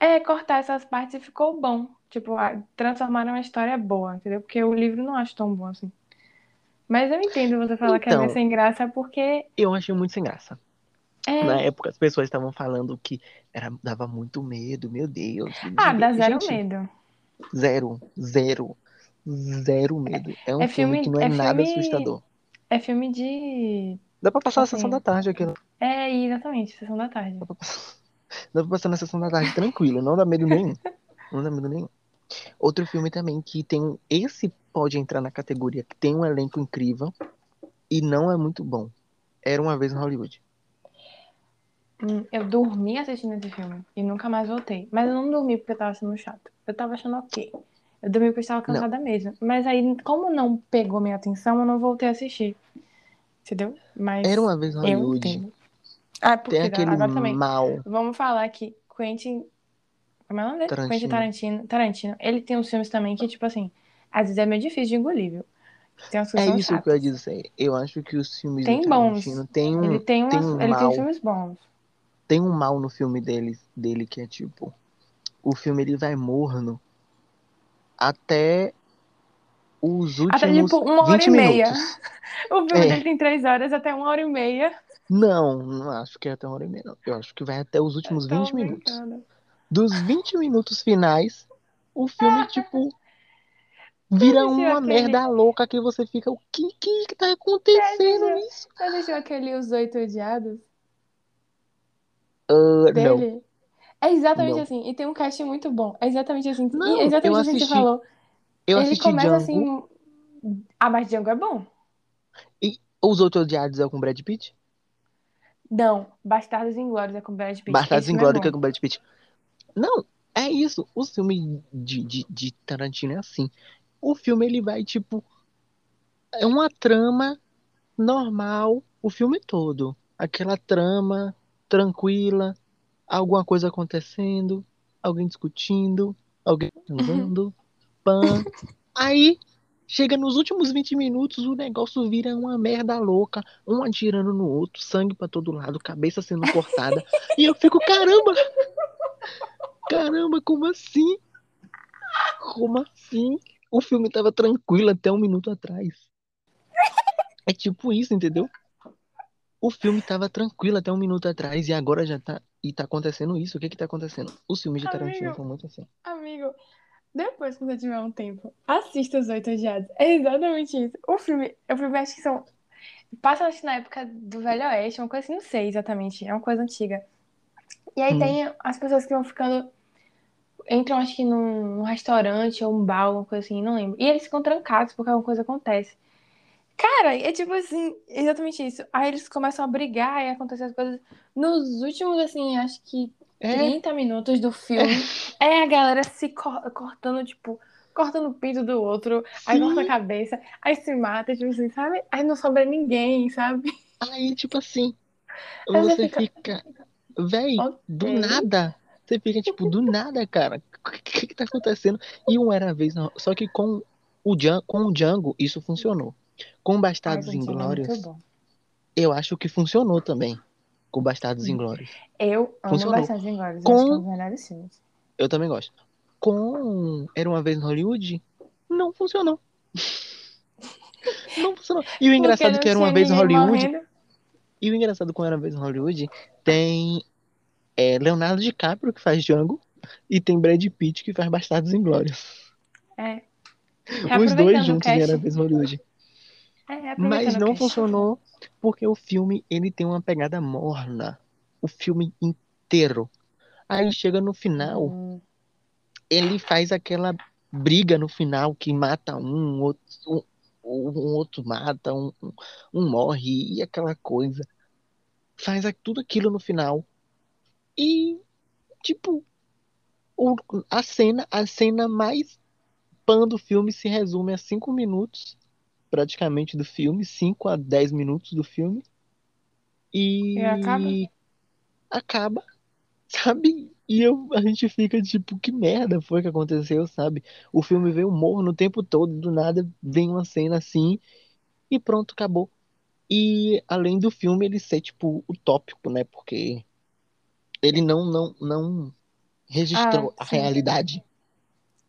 é, cortar essas partes e ficou bom. Tipo, transformaram uma história boa, entendeu? Porque o livro não acho tão bom assim. Mas eu entendo você falar então, que é meio então, sem graça porque. Eu achei muito sem graça. É... Na época as pessoas estavam falando que era, dava muito medo, meu Deus. Ah, dá zero Gente, medo. Zero, zero, zero medo. É um é filme, filme, que não é, é nada filme... assustador. É filme de. Dá pra passar assim, a sessão da tarde aqui. É, exatamente, sessão da tarde. Dá pra, passar, dá pra passar na sessão da tarde tranquilo, não dá medo nenhum. Não dá medo nenhum. Outro filme também que tem. Esse pode entrar na categoria que tem um elenco incrível e não é muito bom. Era uma vez em Hollywood. Hum, eu dormi assistindo esse filme e nunca mais voltei. Mas eu não dormi porque eu tava achando chato. Eu tava achando ok. Eu dormi porque eu estava cansada não. mesmo. Mas aí, como não pegou minha atenção, eu não voltei a assistir. Entendeu? Mas. Era uma vez em Hollywood. Ah, porque tem aquele agora também. mal. Vamos falar aqui. Quentin. Como é o nome dele? Tarantino. Quentin Tarantino. Tarantino. Ele tem uns filmes também que, tipo assim, às vezes é meio difícil de engolir, viu? Tem umas é isso chatas. que eu ia dizer. Eu acho que os filmes tem do Tarantino bons. tem um. Ele tem, umas, tem um ele mal. tem filmes bons. Tem um mal no filme dele, dele que é tipo. O filme ele vai morno até os últimos até, tipo, uma hora 20 e meia. Minutos. O filme é. dele tem três horas até uma hora e meia. Não, não acho que é até uma hora e meia, não. Eu acho que vai até os últimos 20 minutos. Dos 20 minutos finais, o filme, tipo, vira uma aquele... merda louca que você fica, o que que tá acontecendo nisso? Você assistiu aquele Os Oito Odiados? Uh, dele? Não. É exatamente não. assim. E tem um cast muito bom. É exatamente assim. Não, e exatamente assim que você falou. Eu Ele começa Django. assim. Ah, mas Django é bom. E os outros odiados é com Brad Pitt? Não, Bastardos Inglórios é com Brad Pitt. Bastardos Inglórios é, é com Brad Pitt. Não, é isso. O filme de, de, de Tarantino é assim. O filme ele vai tipo. É uma trama normal o filme todo. Aquela trama tranquila, alguma coisa acontecendo, alguém discutindo, alguém andando, pã. Aí, chega nos últimos 20 minutos, o negócio vira uma merda louca, um atirando no outro, sangue para todo lado, cabeça sendo cortada. e eu fico, caramba! Caramba, como assim? Como assim? O filme tava tranquilo até um minuto atrás. É tipo isso, entendeu? O filme tava tranquilo até um minuto atrás e agora já tá. E tá acontecendo isso. O que que tá acontecendo? Os filmes de Tarantino amigo, são muito assim. Amigo, depois que você tiver um tempo, assista Os Oito Odiados. É exatamente isso. O filme, o filme acho que são. Passa acho, na época do Velho Oeste, uma coisa assim, não sei exatamente. É uma coisa antiga. E aí hum. tem as pessoas que vão ficando. Entram, acho que num, num restaurante ou um bar, alguma coisa assim, não lembro. E eles ficam trancados porque alguma coisa acontece. Cara, é tipo assim, exatamente isso. Aí eles começam a brigar e acontecem as coisas. Nos últimos, assim, acho que é. 30 minutos do filme, é, a galera se cortando, tipo, cortando o pinto do outro, Sim. aí corta a cabeça, aí se mata, tipo assim, sabe? Aí não sobra ninguém, sabe? Aí, tipo assim, aí você fica, fica véi, okay. do nada. Você fica, tipo, do nada, cara. O que, que tá acontecendo? E um era vez, não. Só que com o, Django, com o Django, isso funcionou. Com Bastardos Inglórios, é eu acho que funcionou também. Com Bastardos hum. Inglórios. Eu amo funcionou. Bastardos Inglórios. Com... Eu acho melhores filmes. Eu também gosto. Com Era Uma Vez em Hollywood, não funcionou. não funcionou. E o engraçado que Era Uma Vez em Hollywood... Morrendo. E o engraçado com Era Uma Vez em Hollywood tem é, Leonardo DiCaprio, que faz Django, e tem Brad Pitt, que faz Bastardos Inglórios. É. Os dois juntos em Era Uma Vez em Hollywood. É, Mas não funcionou porque o filme ele tem uma pegada morna. O filme inteiro. Aí chega no final, hum. ele faz aquela briga no final que mata um, outro, um, um outro mata, um, um, morre e aquela coisa. Faz tudo aquilo no final. E tipo, o, a cena, a cena mais pan do filme se resume a cinco minutos praticamente do filme, 5 a 10 minutos do filme. E, E acaba? acaba, sabe? E eu, a gente fica tipo, que merda foi que aconteceu, sabe? O filme veio morno o tempo todo, do nada vem uma cena assim e pronto, acabou. E além do filme ele ser tipo utópico, né? Porque ele não não não registrou Ah, a realidade,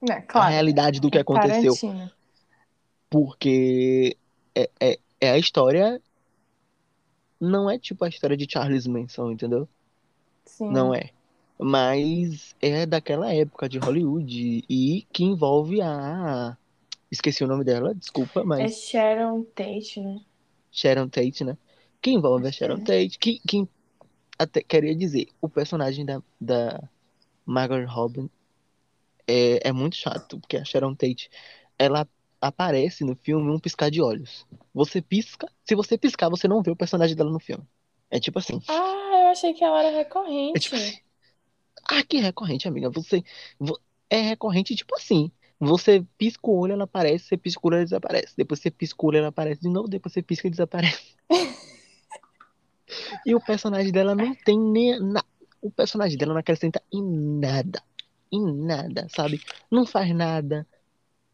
a claro. realidade do que É aconteceu, Tarantino. porque é, é, é a história, não é tipo a história de Charles Manson, entendeu? Sim. Não é. Mas é daquela época de Hollywood e que envolve a. Esqueci o nome dela, desculpa, É mas Sharon Tate, né? Sharon Tate, né? Que envolve a Sharon é. Tate, que, que até queria dizer, o personagem da, da Margaret Robin é, é muito chato, porque a Sharon Tate, ela aparece no filme um piscar de olhos. Você pisca, se você piscar, você não vê o personagem dela no filme. É tipo assim. Ah, eu achei que ela era É tipo recorrente. assim. Ah, que recorrente, amiga. Você vo- é recorrente, tipo assim. Você pisca o olho, ela aparece, você pisca o olho, ela desaparece. Depois você pisca o olho, ela aparece de novo, depois você pisca e desaparece. E o personagem dela não tem nem. na- O personagem dela não acrescenta em nada. Em nada, sabe? Não faz nada.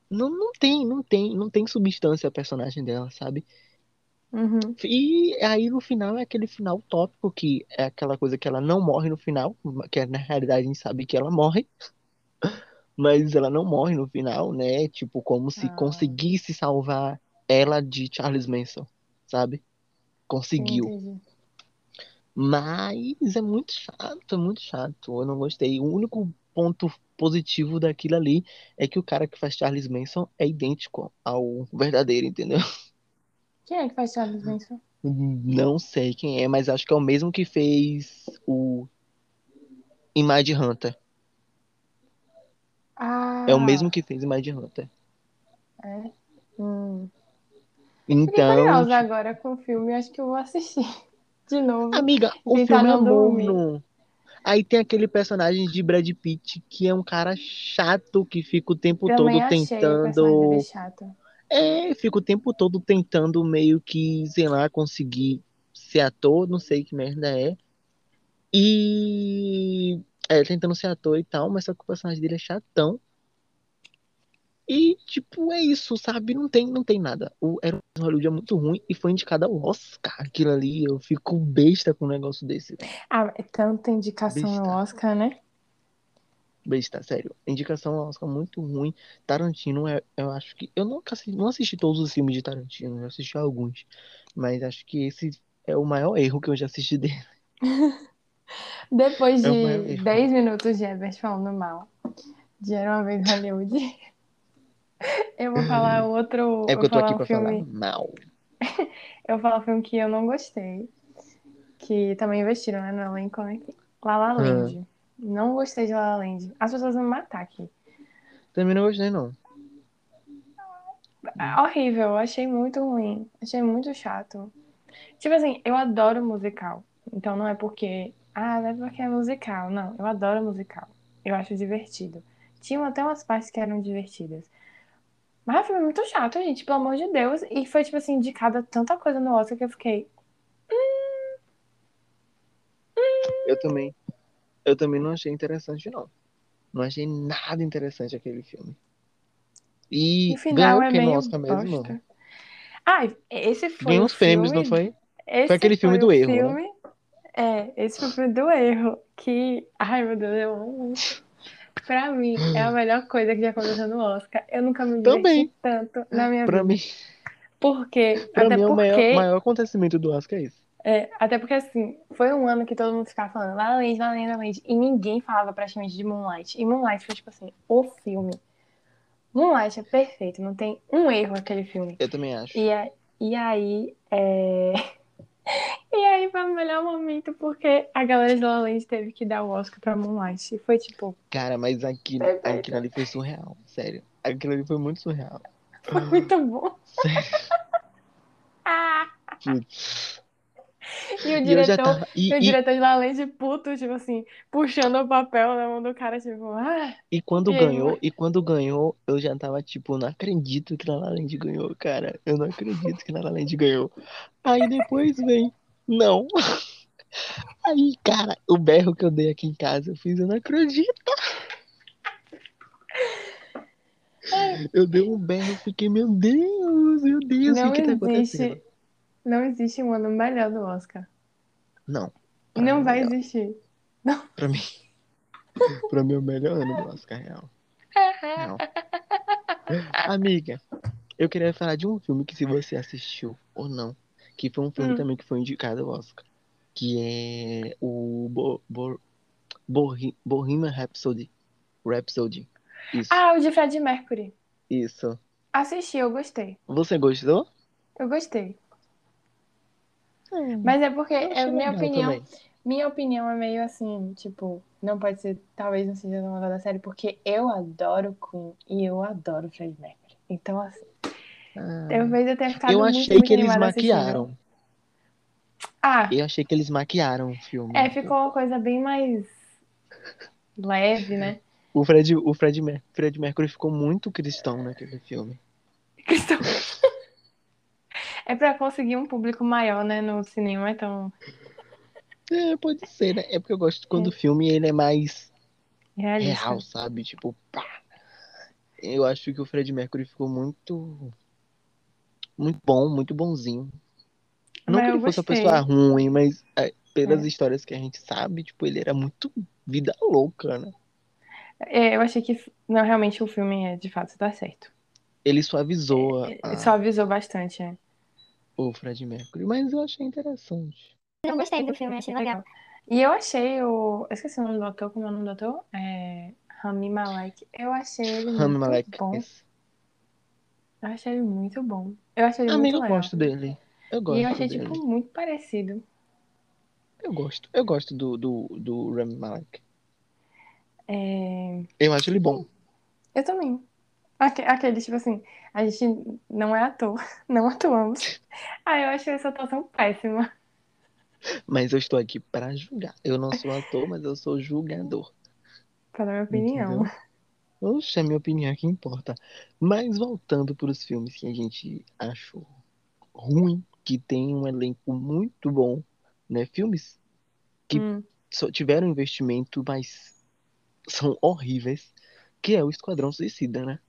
Não, não tem, não tem, não tem substância a personagem dela, sabe? Uhum. E aí no final é aquele final tópico que é aquela coisa que ela não morre no final, que na realidade a gente sabe que ela morre. Mas ela não morre no final, né? Tipo, como se Ah. conseguisse salvar ela de Charles Manson, sabe? Conseguiu. entendi. Mas é muito chato, é muito chato. Eu não gostei. O único ponto positivo daquilo ali é que o cara que faz Charles Manson é idêntico ao verdadeiro, entendeu? Quem é que faz Charles Manson? Não sei quem é, mas acho que é o mesmo que fez o Mind Hunter. Ah, É o mesmo que fez Mind Hunter. é. Hum. Fiquei Então, curiosa agora com o filme, acho que eu vou assistir de novo. amiga, o Tentar filme é morno. Aí tem aquele personagem de Brad Pitt que é um cara chato que fica o tempo Também todo achei o tentando. chato. É, fica o tempo todo tentando meio que, sei lá, conseguir ser ator, não sei que merda é. E. É, tentando ser ator e tal, mas só que o personagem dele é chatão. E, tipo, é isso, sabe? Não tem, não tem nada. O Era um Hollywood é muito ruim e foi indicado ao Oscar. Aquilo ali, eu fico besta com um negócio desse. Ah, é tanta indicação no Besta. Oscar, né? Besta, sério. Indicação ao Oscar muito ruim. Tarantino, é, eu acho que. Eu nunca assisti, não assisti todos os filmes de Tarantino, eu assisti alguns. Mas acho que esse é o maior erro que eu já assisti dele. Depois É de erro. 10 minutos de Ebert falando mal de Era uma vez Hollywood, eu vou falar outro. É porque eu tô aqui um pra filme. falar mal. Eu vou falar um filme que eu não gostei. Que também investiram, né, no elenco, né? La La Land. Não gostei de La La Land. As pessoas vão me matar aqui. Também não gostei, não. É horrível, achei muito ruim. Achei muito chato. Tipo assim, eu adoro musical. Então não é porque. Ah, não é porque é musical. Não, eu adoro musical. Eu acho divertido. Tinham até umas partes que eram divertidas. Mas o filme é muito chato, gente, pelo amor de Deus. E foi, tipo assim, indicada tanta coisa no Oscar que eu fiquei. Eu também. Eu também não achei interessante, não. Não achei nada interessante aquele filme. E O final ganhou é meio Oscar mesmo? Ah, esse foi Ganhou uns prêmios, não foi? Esse Foi aquele filme foi do erro, né? filme... É, esse foi o filme do erro. Que. Ai, meu Deus, eu amo. Pra mim, é a melhor coisa que já aconteceu no Oscar. Eu nunca me diverti tanto na minha Pra vida. mim, Por quê? pra Até mim é o maior, porque. maior acontecimento do Oscar é isso. É, até porque, assim, foi um ano que todo mundo ficava falando La La Land, La La Land, La La Land, e ninguém falava praticamente de Moonlight. E Moonlight foi, tipo assim, o filme. Moonlight é perfeito, não tem um erro aquele filme. Eu também acho. E, a- e aí, é... E aí foi o melhor momento, porque a galera de La La Land teve que dar o Oscar pra Moonlight. E foi, tipo, Cara, mas aquilo, Perfeito. aquilo ali foi surreal, sério. Aquilo ali foi muito surreal. foi muito bom. Sério. Ah! Putz. E o E diretor, tava. E, e o e, diretor de La Land puto, tipo assim, puxando o papel na mão do cara, tipo, ah, e quando e ganhou, e quando ganhou, eu já tava tipo, não acredito que La La Land ganhou, cara. Eu não acredito que La La Land ganhou. Aí depois vem, não. Aí, cara, o berro que eu dei aqui em casa, eu fiz, eu não acredito. Eu dei um berro, fiquei, meu Deus, meu Deus, o que que tá acontecendo? Não existe um ano melhor do Oscar. Não, E não é vai melhor. existir. Pra mim, pra mim é o melhor ano do Oscar, real. Real. Amiga, eu queria falar de um filme que se você assistiu ou não, que foi um filme Hum. também que foi indicado ao Oscar, que é o Bo Bo Bohemian Rhapsody. Rhapsody. Isso, Ah, o de Fred Mercury. isso. Assisti, eu gostei. Você gostou? Eu gostei. Hum, Mas é porque, é minha opinião, também. minha opinião é meio assim, tipo, não pode ser, talvez não seja uma da série, porque eu adoro Queen e eu adoro Fred Mercury. Então, assim, Ah, talvez eu tenha ficado eu achei muito que eles assistindo. maquiaram. Ah, Eu achei que eles maquiaram o filme. é, ficou uma coisa bem mais leve, né? O Fred, o Fred, Mer Fred Mercury ficou muito cristão naquele filme. É pra conseguir um público maior, né, no cinema, então, É, pode ser, né? É porque eu gosto quando o filme ele é mais realista. real, sabe? Tipo, pá. Eu acho que o Fred Mercury ficou muito. Muito bom, muito bonzinho. Não Mas que ele fosse uma pessoa ruim, mas é, pelas É. histórias que a gente sabe, tipo, ele era muito vida louca, né? É, eu achei que, não, realmente o filme é, de fato, tá certo. Ele suavizou a- a- Só avisou bastante, é. O Fred Mercury, mas eu achei interessante. Eu gostei do filme, achei legal. E eu achei o. Eu esqueci o nome do ator, como é o nome do ator? É. Rami Malek. Eu achei ele Rami muito Malek. bom. esse. Eu achei ele muito bom. Eu achei ele Amigo, muito eu legal. gosto dele. Eu E gosto eu achei, dele. tipo, muito parecido. Eu gosto. Eu gosto do, do, do Rami Malek. É, Eu acho ele bom. Eu também. Aque- Aquele, tipo assim, a gente não é ator, não atuamos. Ah, eu achei essa atuação péssima. Mas eu estou aqui para julgar. Eu não sou ator, mas eu sou julgador. Pela minha opinião. Entendeu? Oxe, a minha opinião é que importa. Mas voltando para os filmes que a gente achou ruim, que tem um elenco muito bom, né? Filmes que Hum. só tiveram investimento, mas são horríveis, que é o Esquadrão Suicida, né?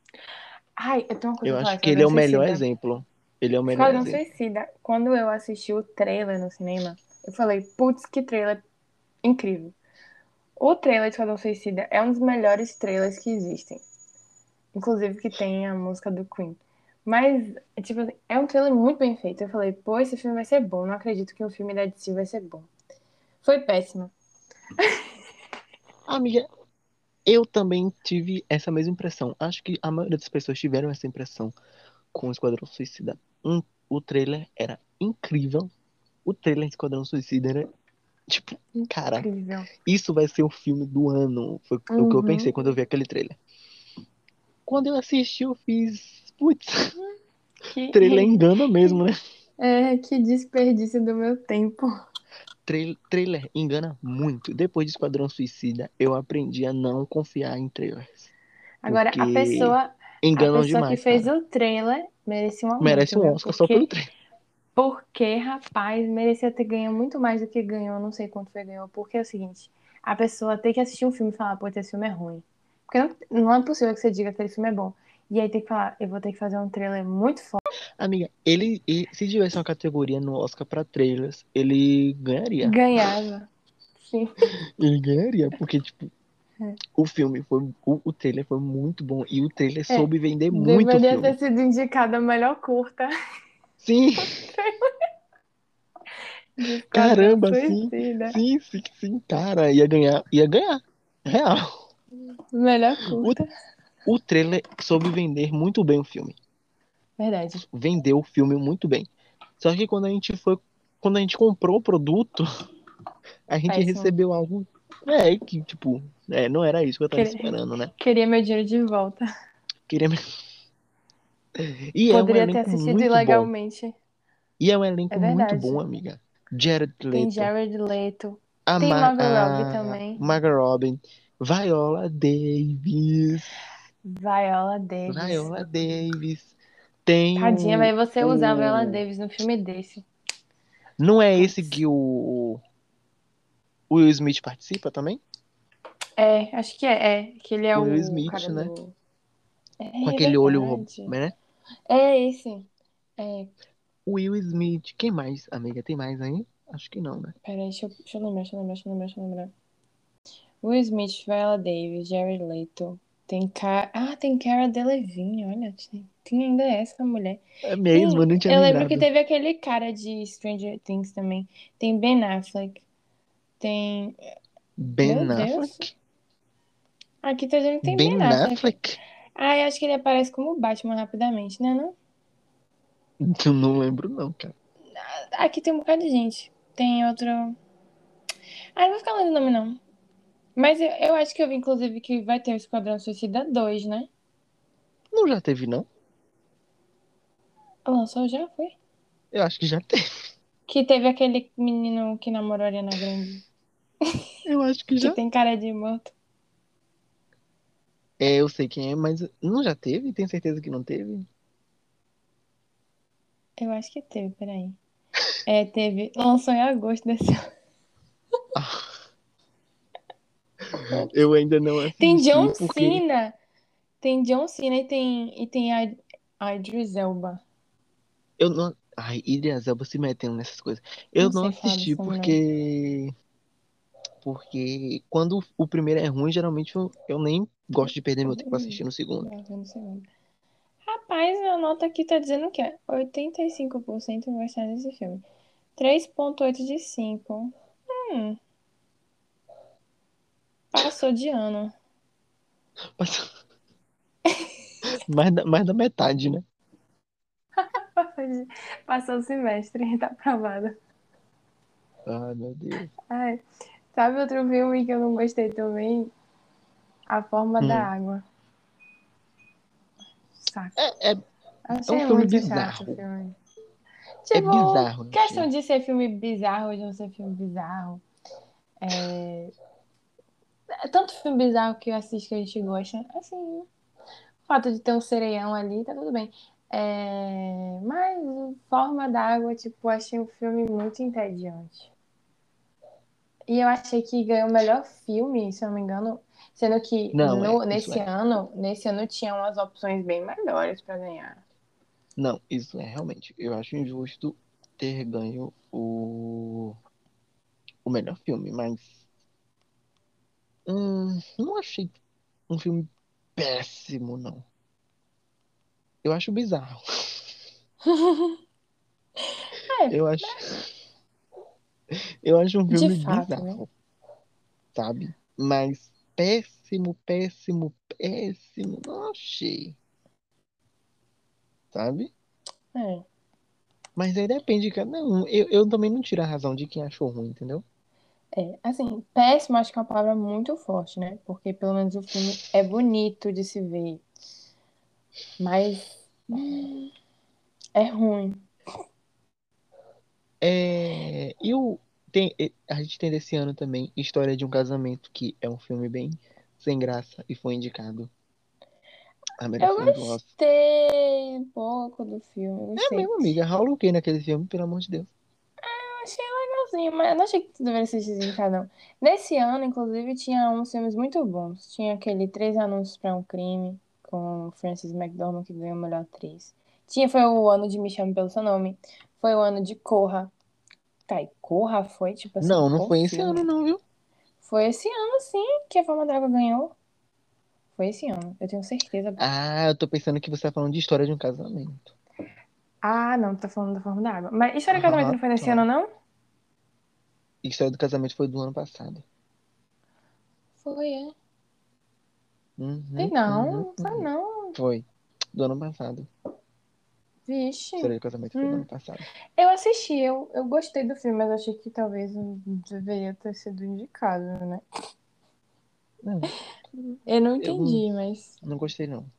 Ai, eu tenho uma coisa Eu falar acho que ele é o melhor Suicida. exemplo. Ele é o melhor Esquadrão exemplo. Suicida, quando eu assisti o trailer no cinema, eu falei, putz, que trailer incrível. O trailer de Esquadrão Suicida é um dos melhores trailers que existem. Inclusive que tem a música do Queen. Mas, é tipo é um trailer muito bem feito. Eu falei, pô, esse filme vai ser bom. Não acredito que um filme da DC vai ser bom. Foi péssimo. Amiga, eu também tive essa mesma impressão. Acho que a maioria das pessoas tiveram essa impressão com o Esquadrão Suicida. Um, o trailer era incrível. O trailer de Esquadrão Suicida era tipo, cara, Incrível. isso vai ser o filme do ano. Foi o que eu Uhum. pensei quando eu vi aquele trailer. Quando eu assisti, eu fiz. Putz, Que, trailer engana mesmo, né? é, que desperdício do meu tempo. Trail- trailer engana muito. Depois de Esquadrão Suicida, eu aprendi a não confiar em trailers. Agora, a pessoa, a Enganam pessoa demais, que fez cara. o trailer merecia um aumento, Merece um? Oscar só Porque, pelo trailer. porque, rapaz, merecia ter ganho muito mais do que ganhou, não sei quanto foi ganhou. Porque é o seguinte, a pessoa tem que assistir um filme e falar, pô, esse filme é ruim. Porque não, não é possível que você diga que aquele filme é bom. E aí tem que falar, eu vou ter que fazer um trailer muito forte. Amiga, ele, ele- se tivesse uma categoria no Oscar pra trailers, ele ganharia. Ganhava. Sim. Ele ganharia, porque, tipo, É. o filme foi. O, o trailer foi muito bom. E o trailer É, soube vender muito o Deveria ter sido indicado a melhor curta Sim, caramba, sim. Sim, sim, sim, cara. Ia ganhar. Ia ganhar. Real. Melhor curta. o trailer soube vender muito bem o filme. Verdade. Vendeu o filme muito bem. Só que quando a gente foi. Quando a gente comprou o produto, a gente recebeu algo. É, que, tipo, é, não era isso que eu tava Queria, esperando, né? queria meu dinheiro de volta. Queria. E é um Poderia ter assistido muito bom. ilegalmente. E é um É elenco muito verdade. bom, amiga. Jared Tem Leto. Jared Leto. A Tem Ma- Margot Robbie também. Margot Robbie. Viola Davis. Viola Davis. Viola Davis. Tem Tadinha, vai você usar a Viola Davis no filme desse. Não é esse que o o Will Smith participa também? É, acho que é. É, que ele é O Will Smith, né? do... É, Com aquele olho, né? É esse. É, Will Smith. Quem mais, amiga? Tem mais aí? Acho que não, né? peraí, deixa eu, deixa eu lembrar, deixa eu lembrar, deixa eu lembrar, deixa eu lembrar. Will Smith, Viola Davis, Jared Leto. Tem Cara... Ah, tem Cara Delevingne, olha. Tem, tem ainda essa mulher. É mesmo, Tem- eu não tinha eu lembro lembrado. que teve aquele cara de Stranger Things também. Tem Ben Affleck. Tem. Ben Meu Deus. Affleck? Aqui tá dizendo que tem Ben Ben Affleck. Affleck? Ah, eu acho que ele aparece como Batman rapidamente, né? Não? Eu não lembro, não, cara. Aqui tem um bocado de gente. Tem outro. Ah, não vou ficar lendo o nome, não. Mas eu, eu acho que eu vi, inclusive, que vai ter o Esquadrão Suicida 2, né? Não já teve, não? Lançou já, foi? Eu acho que já teve. Que teve aquele menino que namorou a Ariana Grande. Eu acho que Que já. tem cara de morto. É, eu sei quem é, mas não já teve? Tem certeza que não teve? Eu acho que teve, peraí. É, teve. Lançou em agosto desse ano. Eu ainda não assisti Tem John porque Cena. Tem John Cena e tem, e tem a, a Idris Elba. eu não. Ai, Idris Elba se metendo nessas coisas. Eu Não não assisti nome, não. porque. Porque quando o primeiro é ruim, geralmente eu, eu nem gosto de perder meu tempo assistindo o segundo. Rapaz, a nota aqui tá dizendo que é 85% gostaram desse filme. 3.8 de 5. Hum. Passou de ano. Passou... mais, da, mais da metade, né? Passou, o semestre, tá aprovado. Ai, meu Deus. Ai, sabe outro filme que eu não gostei também? A Forma Hum. da Água. Saco. É, é, Achei filme muito bizarro. chato o filme. é Tipo, bizarro. né, questão filme? de ser filme bizarro ou de não ser filme bizarro. É... é Tanto filme bizarro que eu assisto que a gente gosta. Assim, o fato de ter um sereião ali, tá tudo bem. É... Mas Forma d'Água, tipo, achei um filme muito entediante. E eu achei que ganhou o melhor filme, se eu não me engano. Sendo que Não, no- é, nesse é. ano, nesse ano tinha umas opções bem melhores pra ganhar. Não, isso é realmente. Eu acho injusto ter ganho o, o melhor filme, mas. Hum, não achei um filme péssimo, não. Eu acho bizarro. É, Eu acho. Eu acho um filme fato, né? bizarro. Sabe? Mas péssimo, péssimo, péssimo. Não achei. Sabe? é. Mas aí depende de cada um. Eu, eu também não tiro a razão de quem achou ruim, entendeu? É, assim, péssimo acho que é uma palavra muito forte, né? Porque pelo menos o filme é bonito de se ver. Mas hum, é ruim. É, e o, tem, a gente tem desse ano também História de um Casamento, que é um filme bem sem graça e foi indicado a Eu gostei um pouco do filme, eu É mesmo, amiga. Rola o quê naquele filme, pelo amor de Deus? Legalzinho, mas eu não achei que deveria ser indicado, não. Nesse ano, inclusive, tinha uns filmes muito bons. Tinha aquele Três Anúncios para um Crime, com Frances McDormand, que ganhou a melhor atriz. Tinha, foi o ano de Me Chame Pelo Seu Nome. Foi o ano de Corra. Tá, e Corra foi, tipo assim, Não, não foi esse filme? ano, não, viu? Foi esse ano, sim, que a Forma d'Água ganhou. Foi esse ano, eu tenho certeza. Ah, eu tô pensando que você tá falando de História de um Casamento. Ah, não, tá falando da Forma d'Água. Mas História de Casamento não foi nesse tá. ano, não? História do Casamento foi do ano passado. Foi, é. Uhum, não, uhum, foi uhum. não. Foi. Do ano passado. Vixe. História do Casamento foi do Hum. ano passado. Eu assisti, eu, eu gostei do filme, mas achei que talvez não deveria ter sido indicado, né? Não, Eu não eu entendi, mas. não gostei, não.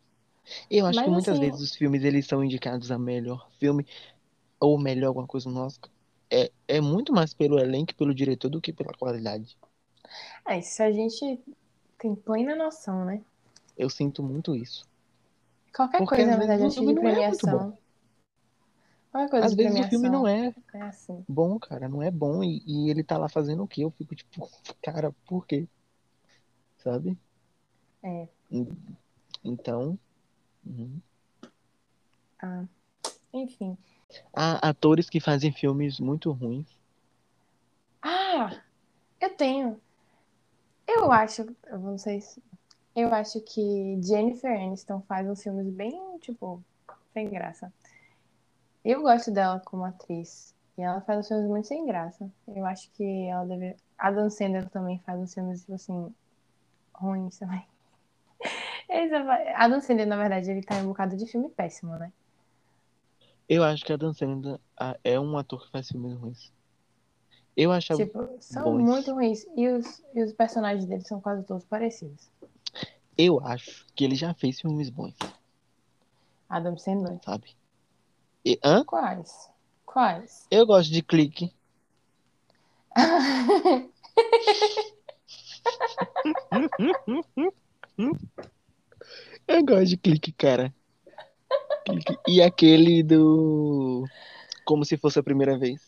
Eu acho que Mas muitas assim, vezes os filmes eles são indicados a melhor filme ou melhor alguma coisa no Oscar. É, é muito mais pelo elenco pelo diretor do que pela qualidade. É, isso a gente tem plena noção, né? Eu sinto muito isso. Qualquer Porque coisa, na verdade, filme de é premiação. Qualquer coisa Às vezes o filme premiação não é é assim. bom, cara, não é bom e, e ele tá lá fazendo o quê? Eu fico tipo, cara, por quê? Sabe? É. En- Então, uhum. Ah, enfim. Há atores que fazem filmes muito ruins. Ah, eu tenho. Eu acho, eu não sei se. Eu acho que Jennifer Aniston faz uns filmes bem, tipo, sem graça. Eu gosto dela como atriz. E ela faz uns filmes muito sem graça. Eu acho que ela deve. Adam Sandler também faz uns filmes, tipo assim, ruins também. Faz- Adam Sandler, na verdade, ele tá em um bocado de filme péssimo, né? Eu acho que a Dan Sandler é um ator que faz filmes ruins. Eu achava Tipo, são bons. muito ruins. E os, e os personagens dele são quase todos parecidos. Eu acho que ele já fez filmes bons, Adam Sandler? sabe? E, hã? Quais? Quais? Eu gosto de clique. Eu gosto de clique, cara. E aquele do. Como se fosse a primeira vez.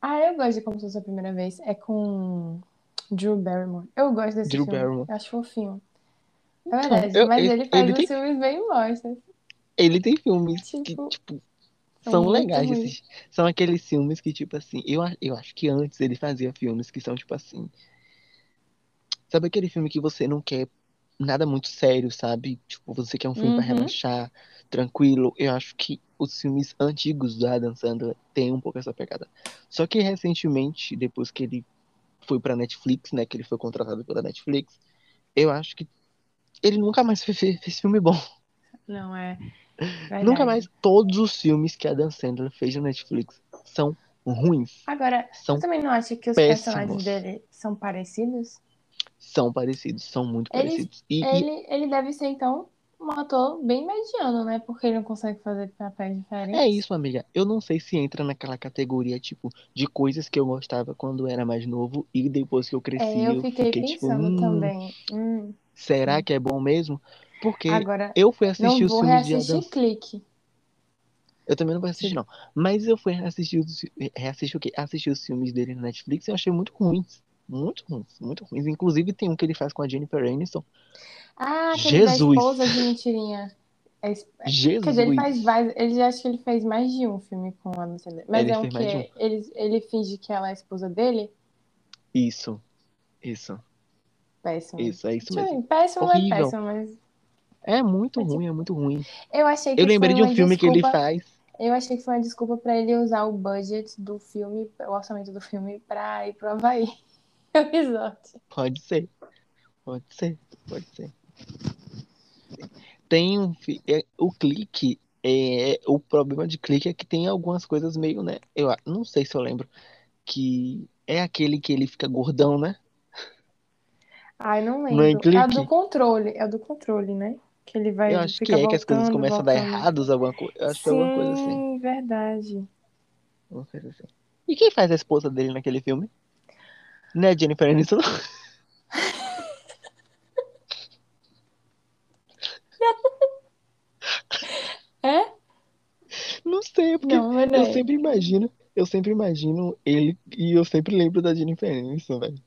ah, eu gosto de Como Se Fosse a Primeira Vez. É com Drew Barrymore. Eu gosto desse Drew filme. Barrymore. Eu acho fofinho. É Então, verdade, eu- mas ele- ele faz ele uns tem- filmes bem bosta. Ele tem filmes que, Tipo, tipo, são legais assistir. São aqueles filmes que, tipo assim, eu, eu acho que antes ele fazia filmes que são, tipo assim. Sabe aquele filme que você não quer nada muito sério, sabe? Tipo, você quer um filme pra Uhum. relaxar, tranquilo. Eu acho que os filmes antigos do Adam Sandler têm um pouco essa pegada. Só que recentemente, depois que ele foi pra Netflix, né? Que ele foi contratado pela Netflix, eu acho que ele nunca mais fez, fez filme bom. Não, é Nunca verdade. mais. Todos os filmes que Adam Sandler fez na Netflix são ruins. Agora, São você também não acha que os péssimos. personagens dele são parecidos? São parecidos, são muito Ele- parecidos. E, e Ele, ele deve ser, então, um ator bem mediano, né? Porque ele não consegue fazer papéis diferentes. é isso, amiga. Eu não sei se entra naquela categoria, tipo, de coisas que eu gostava quando era mais novo e depois que eu cresci É, eu eu fiquei fiquei tipo, pensando hum, também. Hum, será sim. que é bom mesmo? Porque Agora, eu fui assistir os filmes de Adam Clique. Eu também não vou assistir, não. Mas eu fui reassistir os, reassistir o quê? Assistir os filmes dele na Netflix e eu achei muito ruins. Muito ruins, muito ruins. Inclusive tem um que ele faz com a Jennifer Aniston. Ah, da Jesus! esposa de mentirinha. É es- Jesus! Quer dizer, ele faz vários. Ele acho que ele fez mais de um filme com a Sandler. Mas Ele é um que um. é- ele, ele finge que ela é a esposa dele. Isso, isso, Péssimo. isso, é isso Tipo, mesmo. péssimo não é Horrível. péssimo, mas É muito É tipo- ruim, é muito ruim. eu achei que Eu lembrei de um filme que ele desculpa. faz. Eu achei que foi uma desculpa pra ele usar o budget do filme, o orçamento do filme, pra ir pro Havaí. O resort. Pode ser, pode ser, pode ser. Tem um. é, o clique. É, o problema de clique é que tem algumas coisas meio, né? Eu não sei se eu lembro. Que é aquele que ele fica gordão, né? Ai, não Não é lembro. É a do controle. É do controle, né? Que ele vai, Eu acho que é que as coisas voltando, começam a dar voltando. errados, alguma coisa. Eu acho que é alguma coisa assim. Sim, verdade. Alguma coisa assim. E quem faz a esposa dele naquele filme? Não é Jennifer Aniston, não? É? Não sei, porque Não, não eu é. sempre imagino, eu sempre imagino ele e eu sempre lembro da Jennifer Aniston, velho.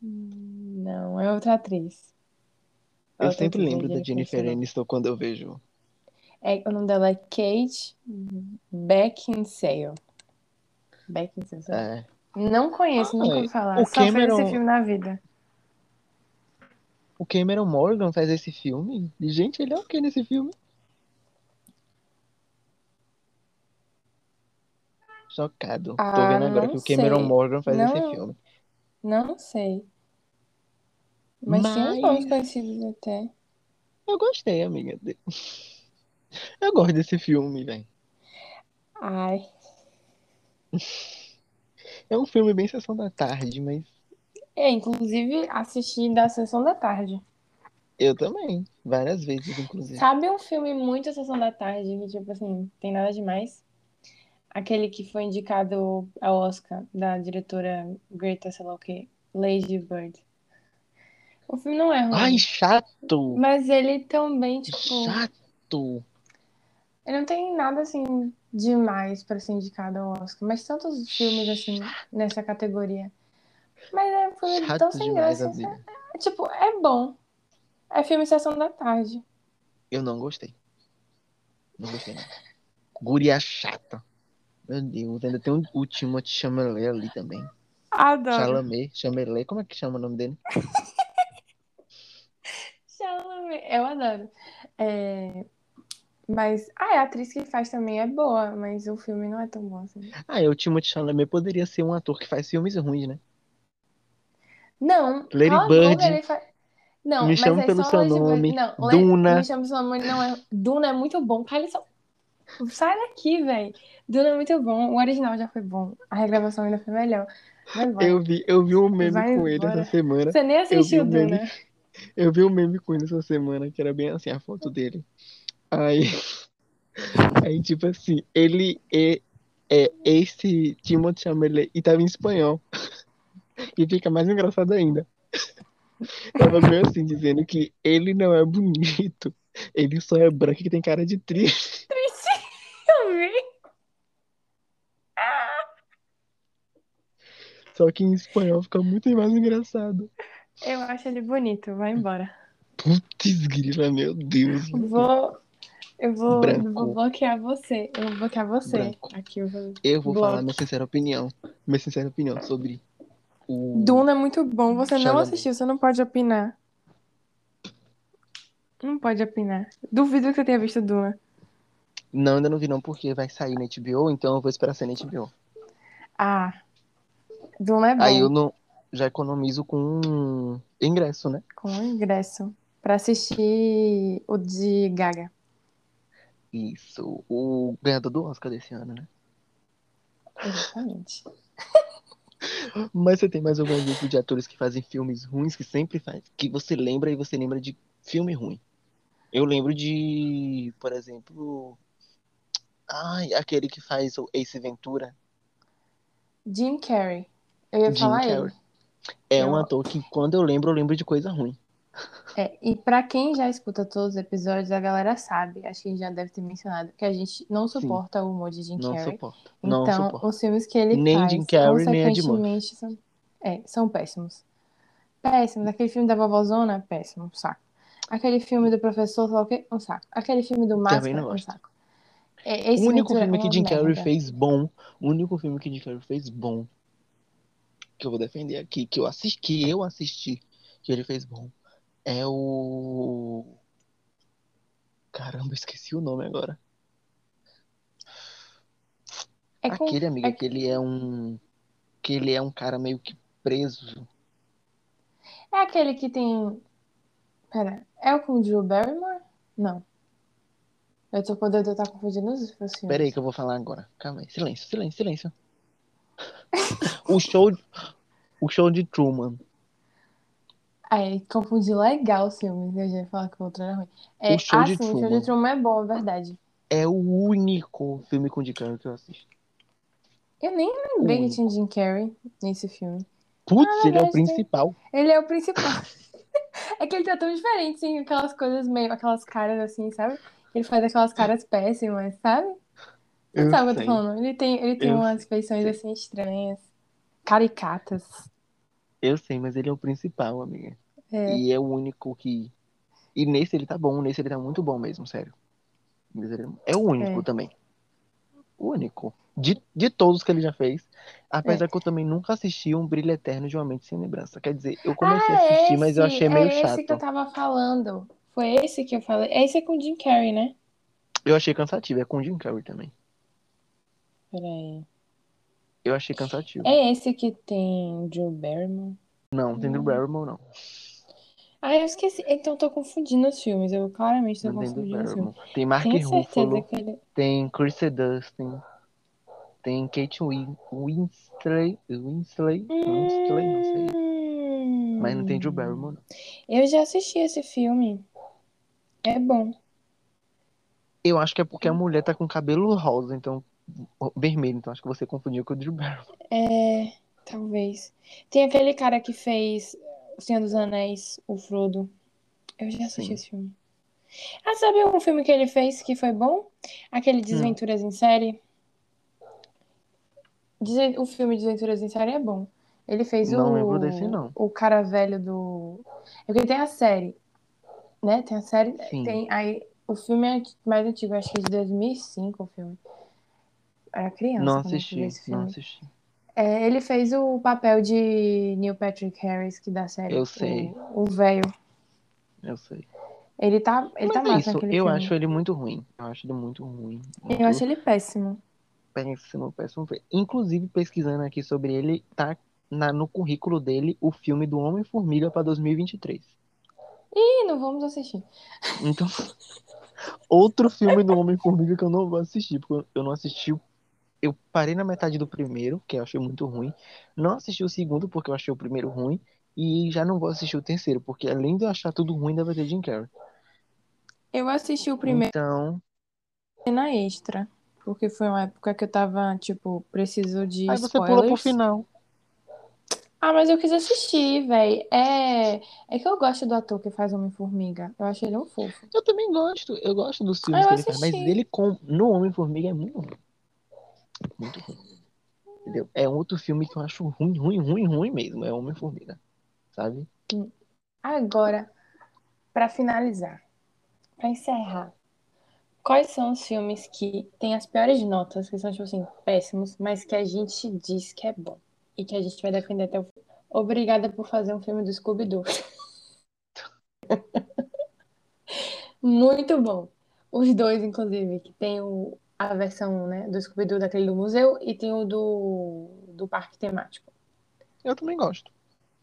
Não, é outra atriz. Eu Outra sempre atriz, lembro da Jennifer Jennifer Aniston. Aniston quando eu vejo. É, o nome dela é Kate Beckinsale. É. Não conheço, nunca ouvi falar. o Só fez esse Cameron- filme na vida. O Cameron Morgan faz esse filme? Gente, ele é o que nesse filme? Chocado. Tô Ah, vendo agora que o Cameron sei. Morgan faz esse Não- filme. Não sei. Mas tem uns Mas conhecidos até. eu gostei, amiga. Eu gosto desse filme, velho. Ai, É um filme bem sessão da tarde, mas é, inclusive assisti da sessão da tarde. eu também. Várias vezes, inclusive. Sabe um filme muito sessão da tarde, que tipo assim, tem nada demais? Aquele que foi indicado ao Oscar, da diretora Greta, sei lá o quê, Lady Bird. O filme não é ruim. Ai, chato! Mas ele também, tipo. Chato! Ele não tem nada assim demais pra ser indicado ao Oscar. Mas tantos filmes assim nessa categoria. Mas é um filme Chato tão sem demais, graça. amiga. É, tipo, é bom. É filme Sessão da Tarde. Eu não gostei. Não gostei, não. Guria chata. Meu Deus, ainda tem o o Timothée Chalamet ali também. Adoro. Chalamet, Chalamet, como é que chama o nome dele? Chalamet. Eu adoro. É, Mas ah, a atriz que faz também é boa, mas o filme não é tão bom assim. Ah, é, o Timothée Chalamet poderia ser um ator que faz filmes ruins, né? Não, Lady Bird. ele faz... Não, Me mas chama é pelo só seu nome. Não, Duna. Me chama pelo seu nome, não é. Duna é muito bom. Cala só. Sai daqui, velho. Duna é muito bom. O original já foi bom. A regravação ainda foi melhor. Eu vi, eu vi um meme Vai com ele embora. essa semana. Você nem assistiu Eu o meme. Duna. Eu vi um meme com ele essa semana, que era bem assim, a foto dele. Aí, aí tipo assim, ele é, é esse Timothée Chalamet e tava em espanhol. E fica mais engraçado ainda. Tava meio assim, dizendo que ele não é bonito, ele só é branco e tem cara de triste. Triste. Eu vi. Só que em espanhol fica muito mais engraçado. Eu acho ele bonito. Vai embora. Putz, grila, meu Deus. Vou. Eu vou, Branco. vou bloquear você. Eu vou bloquear você. Branco. Aqui eu vou. Eu vou falar minha sincera opinião. Minha sincera opinião sobre o. Duna é muito bom. Você não assistiu, você não pode opinar. Não pode opinar. Duvido que você tenha visto Duna. Não, ainda não vi não, porque vai sair na HBO, então eu vou esperar sair na HBO. Ah, Duna é bom. Aí eu não já economizo com ingresso, né? Com ingresso. Pra assistir o de Gaga. Isso, o ganhador do Oscar desse ano, né? Exatamente. Mas você tem mais algum exemplo de atores que fazem filmes ruins que sempre faz, que você lembra e você lembra de filme ruim? Eu lembro de, por exemplo, ai, aquele que faz o Ace Ventura, Jim Carrey. Eu ia Jim falar Carrey. ele. É Eu- um ator que quando eu lembro, eu lembro de coisa ruim. É, e pra quem já escuta todos os episódios, a galera sabe, acho que a gente já deve ter mencionado, que a gente não suporta o humor de Jim Não Carrey. Não Então, suporto. os filmes que ele Nem faz, Jim Carrey, nem Ed Murphy. consequentemente, são, é, são péssimos. Péssimos. Aquele filme da Vovozona, péssimo, um saco. Aquele filme do professor, sei lá o quê, um saco. Aquele filme do Máscara, não um saco. É, O único filme é que uma Jim Carrey merda. fez bom, o único filme que Jim Carrey fez bom, que eu vou defender aqui, que eu assisti, que eu assisti, que ele fez bom, é o Caramba, esqueci o nome agora. É com- Aquele amigo é- que ele é um que ele é um cara meio que preso. É aquele que tem. Pera, é o com o Drew Barrymore? Não. Eu tô podendo estar confundindo os filmes. Pera aí que eu vou falar agora. Calma aí. Silêncio, silêncio, silêncio. O show o show de Truman. Aí, confundi legal os filmes. Eu já ia falar que o outro era ruim. É, O Show ah, de sim, o show Truman. de Truman é bom, é verdade. É o único filme com Jim Carrey que eu assisto. Eu nem lembrei que tinha Jim Carrey nesse filme. Putz, Ah, ele é o tem- principal. Ele é o principal. é que ele tá tão diferente, assim, aquelas coisas meio, aquelas caras assim, sabe? Ele faz aquelas caras péssimas, sabe? Você Eu sabe o que eu tô falando? Ele tem, ele tem Eu umas feições assim estranhas, caricatas. Eu sei, mas ele é o principal, amiga. É. E é o único que. E nesse ele tá bom, nesse ele tá muito bom mesmo, sério. É o único É. também. O único. De, de todos que ele já fez. Apesar que eu também nunca assisti um Brilho Eterno de uma Mente Sem Lembrança. Quer dizer, eu comecei a Ah, assistir, mas eu esse, achei meio é esse que eu chato. tava falando. Foi esse que eu falei. Esse é com o Jim Carrey, né? Eu achei cansativo. É com o Jim Carrey também. Peraí. Eu achei cansativo. É esse que tem Drew Barrymore? Não, tem Drew Hum. Barrymore, não. Ah, eu esqueci. Então tô confundindo os filmes. Eu claramente tô Não confundindo os filmes. Tem Mark Tenho Ruffalo, ele. tem Kristen Dustin, tem Kate Win Winsley, Winsley, Winsley, não sei. Mas não tem Drew Barrymore, não. Eu já assisti esse filme. É bom. Eu acho que é porque a mulher tá com cabelo rosa, então vermelho, então acho que você confundiu com o Drew Barrymore. É, talvez. Tem aquele cara que fez O Senhor dos Anéis, o Frodo. Eu já assisti Sim. esse filme. Ah, sabe um filme que ele fez que foi bom? Aquele Desventuras em Série. O filme Desventuras em Série é bom. Ele fez Não o, lembro desse, não. o cara velho do. É porque tem a série, né? Tem a série. Sim. Tem aí o filme é mais antigo, acho que é de 2005 o filme. Era criança Não eu assisti, não assisti. É, ele fez o papel de Neil Patrick Harris, que da série. Eu sei. O, velho. Eu sei. Ele tá, ele tá Mas é massa isso, eu filme. acho ele muito ruim. Eu acho ele muito ruim. Muito Eu acho ele péssimo. péssimo, péssimo. péssimo. Inclusive, pesquisando aqui sobre ele, tá na- no currículo dele o filme do Homem-Formiga pra 2023. Ih, não vamos assistir. Então, outro filme do Homem-Formiga que eu não vou assistir, porque eu não assisti. o- Eu parei na metade do primeiro, que eu achei muito ruim. Não assisti o segundo, porque eu achei o primeiro ruim. E já não vou assistir o terceiro, porque além de eu achar tudo ruim, vai ter Jim Carrey. Eu assisti o primeiro Então, cena extra. Porque foi uma época que eu tava, tipo, preciso de aí você pula pro spoilers. final. Ah, mas eu quis assistir, véi. É... é que eu gosto do ator que faz Homem-Formiga. Eu achei ele um fofo. Eu também gosto. Eu gosto dos filmes Ah, que ele faz, mas assisti. ele com... no Homem-Formiga é muito ruim. Muito ruim. Entendeu? É outro filme que eu acho ruim, ruim, ruim, ruim mesmo. É Homem-Formiga. Sabe? Agora, pra finalizar, pra encerrar, quais são os filmes que têm as piores notas, que são, tipo assim, péssimos, mas que a gente diz que é bom e que a gente vai defender até o fim? Obrigada por fazer um filme do Scooby-Doo. Muito bom. Os dois, inclusive, que tem o, a versão, né, do Scooby-Doo daquele do museu e tem o do, do parque temático. Eu também gosto.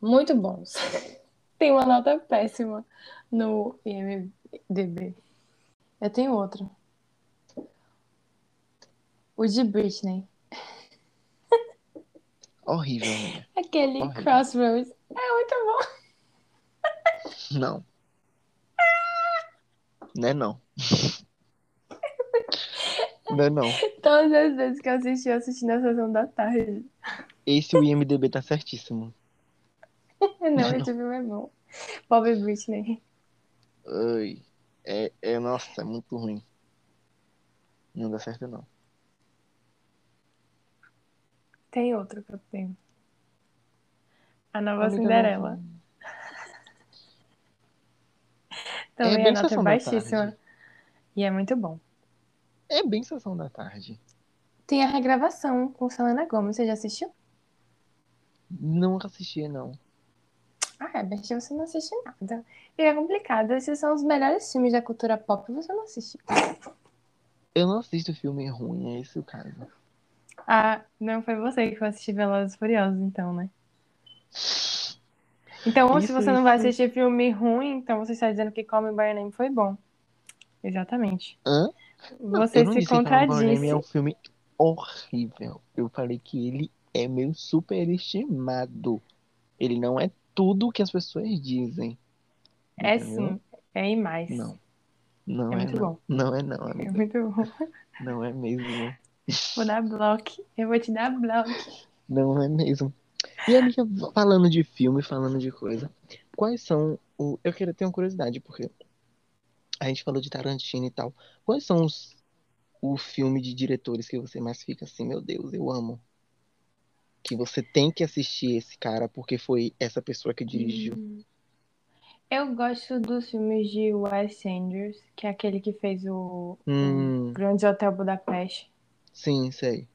Muito bons. Tem uma nota péssima no IMDb. Eu tenho outro. O de Britney. Horrível, né? Aquele Horrível. Crossroads. É muito bom. Não. Né não. Né não. Todas as vezes que eu assisti, eu assisti na sessão da tarde. Esse o IMDB tá certíssimo. Não, esse filme é bom. Pobre Britney. Ai. É, é, nossa, é muito ruim. Não dá certo, não. Tem outro que eu tenho. A Nova Amiga, Cinderela. não- Também bem a nota é baixíssima. E é muito bom. É bem sessão da tarde. Tem a regravação com Selena Gomez. Você já assistiu? Não assistia, não. Ah, é, você não assiste nada. Fica complicado. Esses são os melhores filmes da cultura pop e você não assiste. Eu não assisto filme ruim, é esse o caso. Ah, não foi você que foi assistir Velozes e Furiosos, então, né? Então, se Isso, você não vai isso. assistir filme ruim, então você está dizendo que Call Me By Your Name foi bom. Exatamente. Hã? Você se contradisse. é um filme horrível. Eu falei que ele é meio superestimado. Ele não é tudo que as pessoas dizem. É Entendeu? sim, é e mais. Não. Não É é, muito não. bom. Não é não, É amiga. muito bom. Não é mesmo. Vou dar bloco. Eu vou te dar bloco. Não é mesmo. E amiga, falando de filme, falando de coisa, quais são o... Eu queria ter uma curiosidade, porque a gente falou de Tarantino e tal. Quais são os o filme de diretores que você mais fica assim, meu Deus, eu amo? Que você tem que assistir esse cara porque foi essa pessoa que dirigiu. Hum. Eu gosto dos filmes de Wes Anderson, que é aquele que fez o, o Hum, Grande Hotel Budapeste. sim, sei.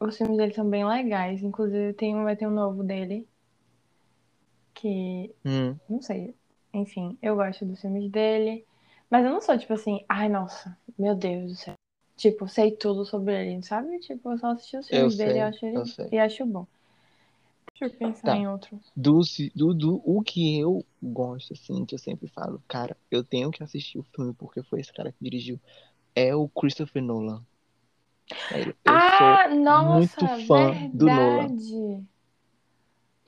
Os filmes dele são bem legais. Inclusive, tem um, vai ter um novo dele. Que, Hum, não sei. Enfim, eu gosto dos filmes dele. Mas eu não sou tipo assim, ai nossa, meu Deus do céu. Tipo, sei tudo sobre ele, sabe? Tipo, eu só assisti os Eu filmes dele e sei, acho ele eu e acho bom. Deixa eu pensar Tá. em outro. Do, do, do, o que eu gosto, assim, que eu sempre falo, cara, eu tenho que assistir o filme porque foi esse cara que dirigiu, é o Christopher Nolan. Eu ah, nossa, muito fã do Nolan. verdade.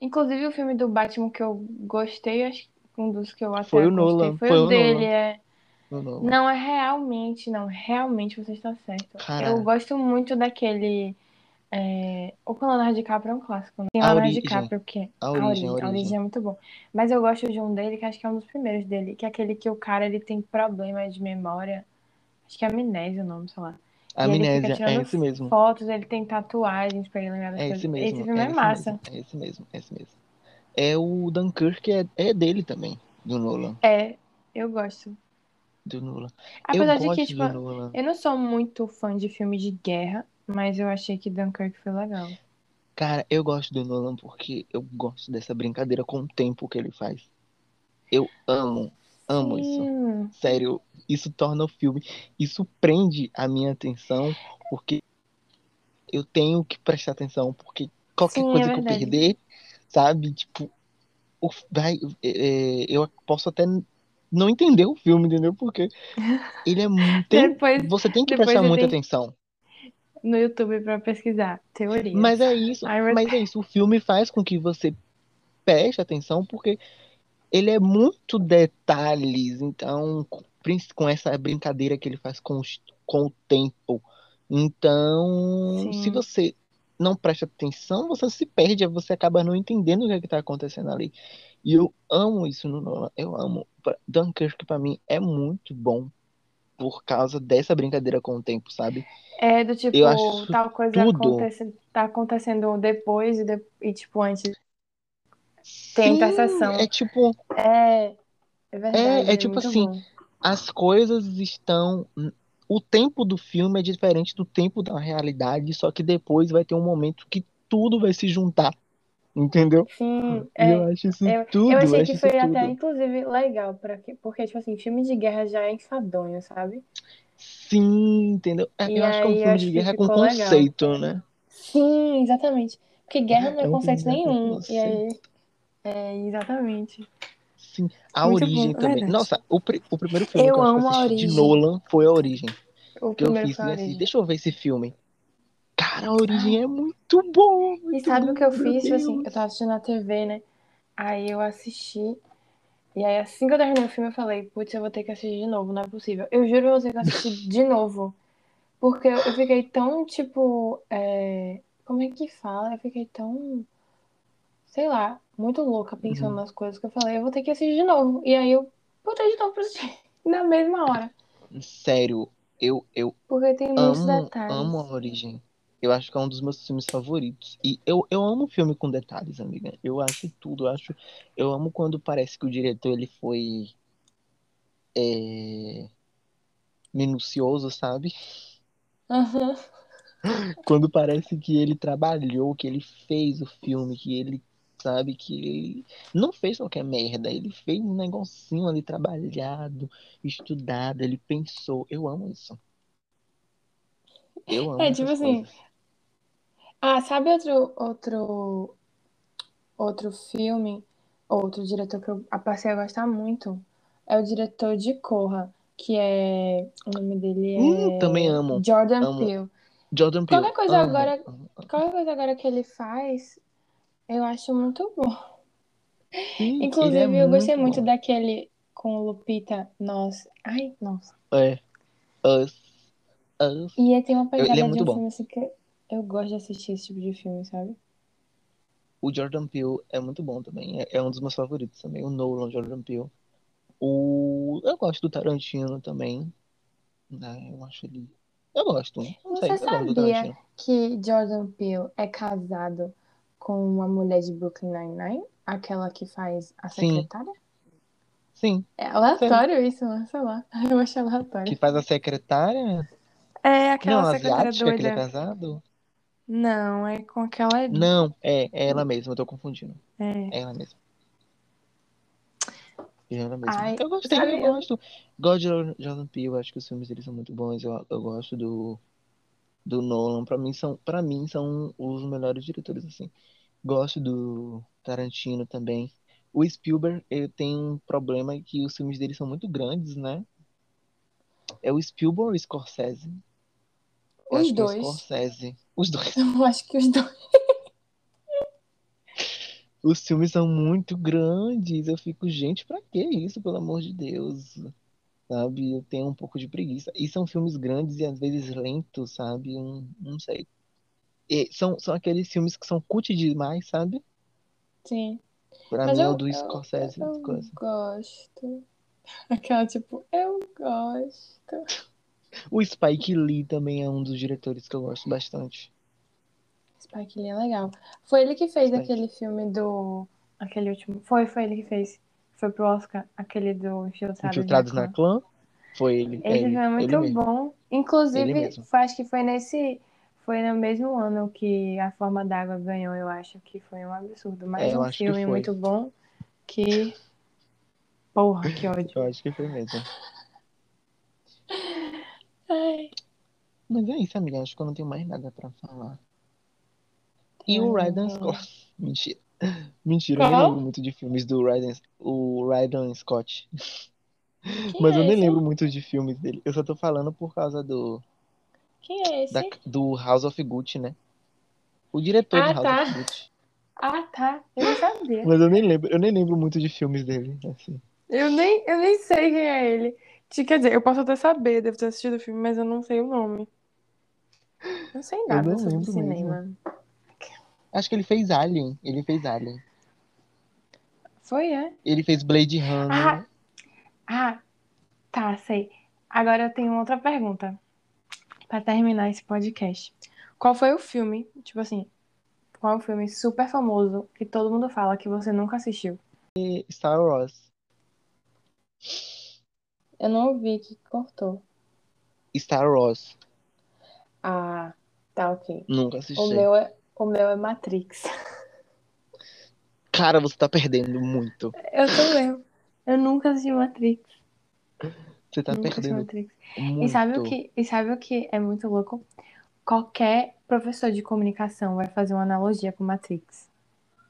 Inclusive o filme do Batman que eu gostei, acho que um dos que eu até Foi o Nolan, foi, foi o o dele, Nolan. é. no novo. Não, é realmente, não, realmente você está certo. Cara. Eu gosto muito daquele. É... O com Leonardo DiCaprio é um clássico. né? Tem A Leonardo Origem. DiCaprio, que A a Origem, origem, a a Origem. origem é muito bom. Mas eu gosto de um dele, que acho que é um dos primeiros dele, que é aquele que o cara ele tem problema de memória. Acho que é amnésia o nome, sei lá. E Amnésia, é esse mesmo. fotos, ele tem tatuagens pra ele lembrar das É coisas. esse mesmo. Esse filme é, esse massa. mesmo, É esse mesmo, é esse mesmo. É o Dunkirk, é, é dele também, do Nolan. É, eu gosto. Do Nolan. Apesar eu de que, tipo, eu não sou muito fã de filme de guerra, mas eu achei que Dunkirk foi legal. Cara, eu gosto do Nolan porque eu gosto dessa brincadeira com o tempo que ele faz. Eu amo, amo isso. Sim, Sério, isso torna o filme, isso prende a minha atenção, porque eu tenho que prestar atenção, porque qualquer Sim, é coisa que eu perder, sabe, tipo, o- vai, é, é, eu posso até não entender o filme, entendeu? Porque ele é muito, Depois, você tem que prestar muita atenção. no YouTube pra pesquisar teorias. Mas é isso, mas é isso, o filme faz com que você preste atenção, porque ele é muito detalhes, então, com essa brincadeira que ele faz com, os- com o tempo. Então, se Sim. você não presta atenção, você se perde, você acaba não entendendo o que é está acontecendo ali. E eu amo isso no Nolan, eu amo. Dunkirk, pra mim, é muito bom por causa dessa brincadeira com o tempo, sabe? É do tipo, tal coisa tudo. acontece, tá acontecendo depois e, de- e, tipo, antes tem Sim, interseção. é tipo, É, é verdade, é, é é tipo assim, bom. as coisas estão. O tempo do filme é diferente do tempo da realidade, só que depois vai ter um momento que tudo vai se juntar, entendeu? Sim, E eu é. acho isso Eu, tudo, eu achei que foi até, tudo. inclusive, legal, pra, que- porque, tipo assim, filme de guerra já é enfadonho, sabe? Sim, entendeu? É, E eu acho que é um filme de guerra com ficou legal. conceito, né? Sim, exatamente. Porque guerra não é É um conceito com nenhum. E conceito. aí, é, exatamente. Sim, a Muito origem bom, também. verdade. Nossa, o, pri- o primeiro filme que Eu que eu amo assisti de. Nolan foi a origem. O Que eu fiz a assim, deixa eu ver esse filme. Cara, a origem é muito bom, E muito sabe o que eu bom, fiz? Tipo assim, eu Deus. tava assistindo na TV, né? Aí eu assisti. E aí, assim que eu terminei o filme, eu falei, putz, eu vou ter que assistir de novo, não é possível. Eu juro pra você que eu assisti de novo. Porque eu, eu fiquei tão, tipo. é, Como é que fala? Eu fiquei tão. Sei lá, muito louca pensando Uhum. nas coisas que eu falei, eu vou ter que assistir de novo. E aí eu botei de novo pra assistir. Na mesma hora. Sério, eu, eu Porque tem muitos amo, detalhes. amo a origem. Eu acho que é um dos meus filmes favoritos. E eu, eu amo filme com detalhes, amiga. Eu acho tudo. Eu acho, eu amo quando parece que o diretor ele foi é, minucioso, sabe? Aham. Quando parece que ele trabalhou, que ele fez o filme, que ele sabe que ele não fez qualquer merda. Ele fez um negocinho ali trabalhado, estudado. Ele pensou. Eu amo isso. Eu amo É, tipo assim. coisas. Ah, sabe outro, outro, outro filme, outro diretor que eu passei a gostar muito? É o diretor de Corra, que é. O nome dele Hum, também é amo. Jordan Amo. Peele. Jordan Peele. Qualquer coisa Amo, agora, qualquer coisa agora que ele faz, eu acho muito bom. Sim, é Inclusive, eu gostei muito muito daquele com o Lupita, nossa. Ai, nossa. É. Us. Us. E tem uma Eu- é pegada de muito um bom. filme assim que eu gosto de assistir esse tipo de filme, sabe? O Jordan Peele é muito bom também. É, é um dos meus favoritos também. O Nolan, Jordan Peele. O... Eu gosto do Tarantino também. Né? Eu acho ele. Eu gosto. Não sei, Você do sabia que Jordan Peele é casado com uma mulher de Brooklyn Nine-Nine? Aquela que faz a Sim, secretária? sim, É sei. aleatório isso, mas sei lá. Eu Que aleatório. faz a secretária. É Não, aquela secretária asiática que é doida. casado? Não, é com aquela. Não, é, é ela mesma, eu tô confundindo. É. É ela mesma. É ela mesma. Ai, Eu gostei, sabe, eu eu. gosto. Gosto de Jordan Peele, acho que os filmes dele são muito bons. Eu, eu gosto do, do Nolan. Pra mim são, para mim são os melhores diretores assim. Gosto do Tarantino também. O Spielberg, ele tem um problema que os filmes dele são muito grandes, né? É o Spielberg ou o Scorsese? Eu Os é dois. Scorsese. Os dois. Eu acho que os dois. Os filmes são muito grandes. Eu fico, gente, pra que isso, pelo amor de Deus? Sabe? Eu tenho um pouco de preguiça. E são filmes grandes e às vezes lentos, sabe? Eu não sei. E são, são aqueles filmes que são cut demais, sabe? Sim. Pra Mas mim é eu, o do eu, Scorsese. eu coisa. gosto. Aquela tipo, eu gosto. O Spike Lee também é um dos diretores que eu gosto bastante. Spike Lee é legal. Foi ele que fez Spike. aquele filme do. Aquele último. Foi, foi ele que fez. Foi pro Oscar, aquele do Infiltrados, Infiltrados na na Clã. Foi ele. Esse ele. filme é Ele muito mesmo. bom. Ele Inclusive, mesmo. foi- acho que foi nesse. Foi no mesmo ano que A Forma d'Água ganhou, eu acho que foi um absurdo. Mais É, um filme muito bom que. Porra, que ódio. Eu acho que foi mesmo. Ai, Mas é isso, amiga. Acho que eu não tenho mais nada pra falar. E o Ryden Scott. Mentira. Mentira, eu nem Qual? lembro muito de filmes do Ryden, o Ryden Scott. Quem Mas é eu nem esse? lembro muito de filmes dele. Eu só tô falando por causa do, Quem é esse? da- do House of Gucci, né? O diretor Ah, House tá. of Gucci. Ah, tá. Eu não sabia. Mas eu nem lembro, eu nem lembro muito de filmes dele, assim. Eu nem, eu nem sei quem é ele. Quer dizer, eu posso até saber, devo ter assistido o filme, mas eu não sei o nome. Não sei nada sobre cinema. Acho que ele fez Alien. Ele fez Alien. Foi, é? Ele fez Blade Runner. Ah, ah, tá, sei. Agora eu tenho outra pergunta pra terminar esse podcast. Qual foi o filme, tipo assim, qual é o filme super famoso que todo mundo fala que você nunca assistiu? Star Wars. Eu não ouvi que cortou. Star Wars. Ah, tá, ok. Nunca assisti. O meu é, o meu é Matrix. Cara, você tá perdendo muito. Eu mesmo. Eu nunca assisti Matrix. Você tá Nunca perdendo Matrix. muito. E sabe o que, e sabe o que é muito louco? Qualquer professor de comunicação vai fazer uma analogia com Matrix.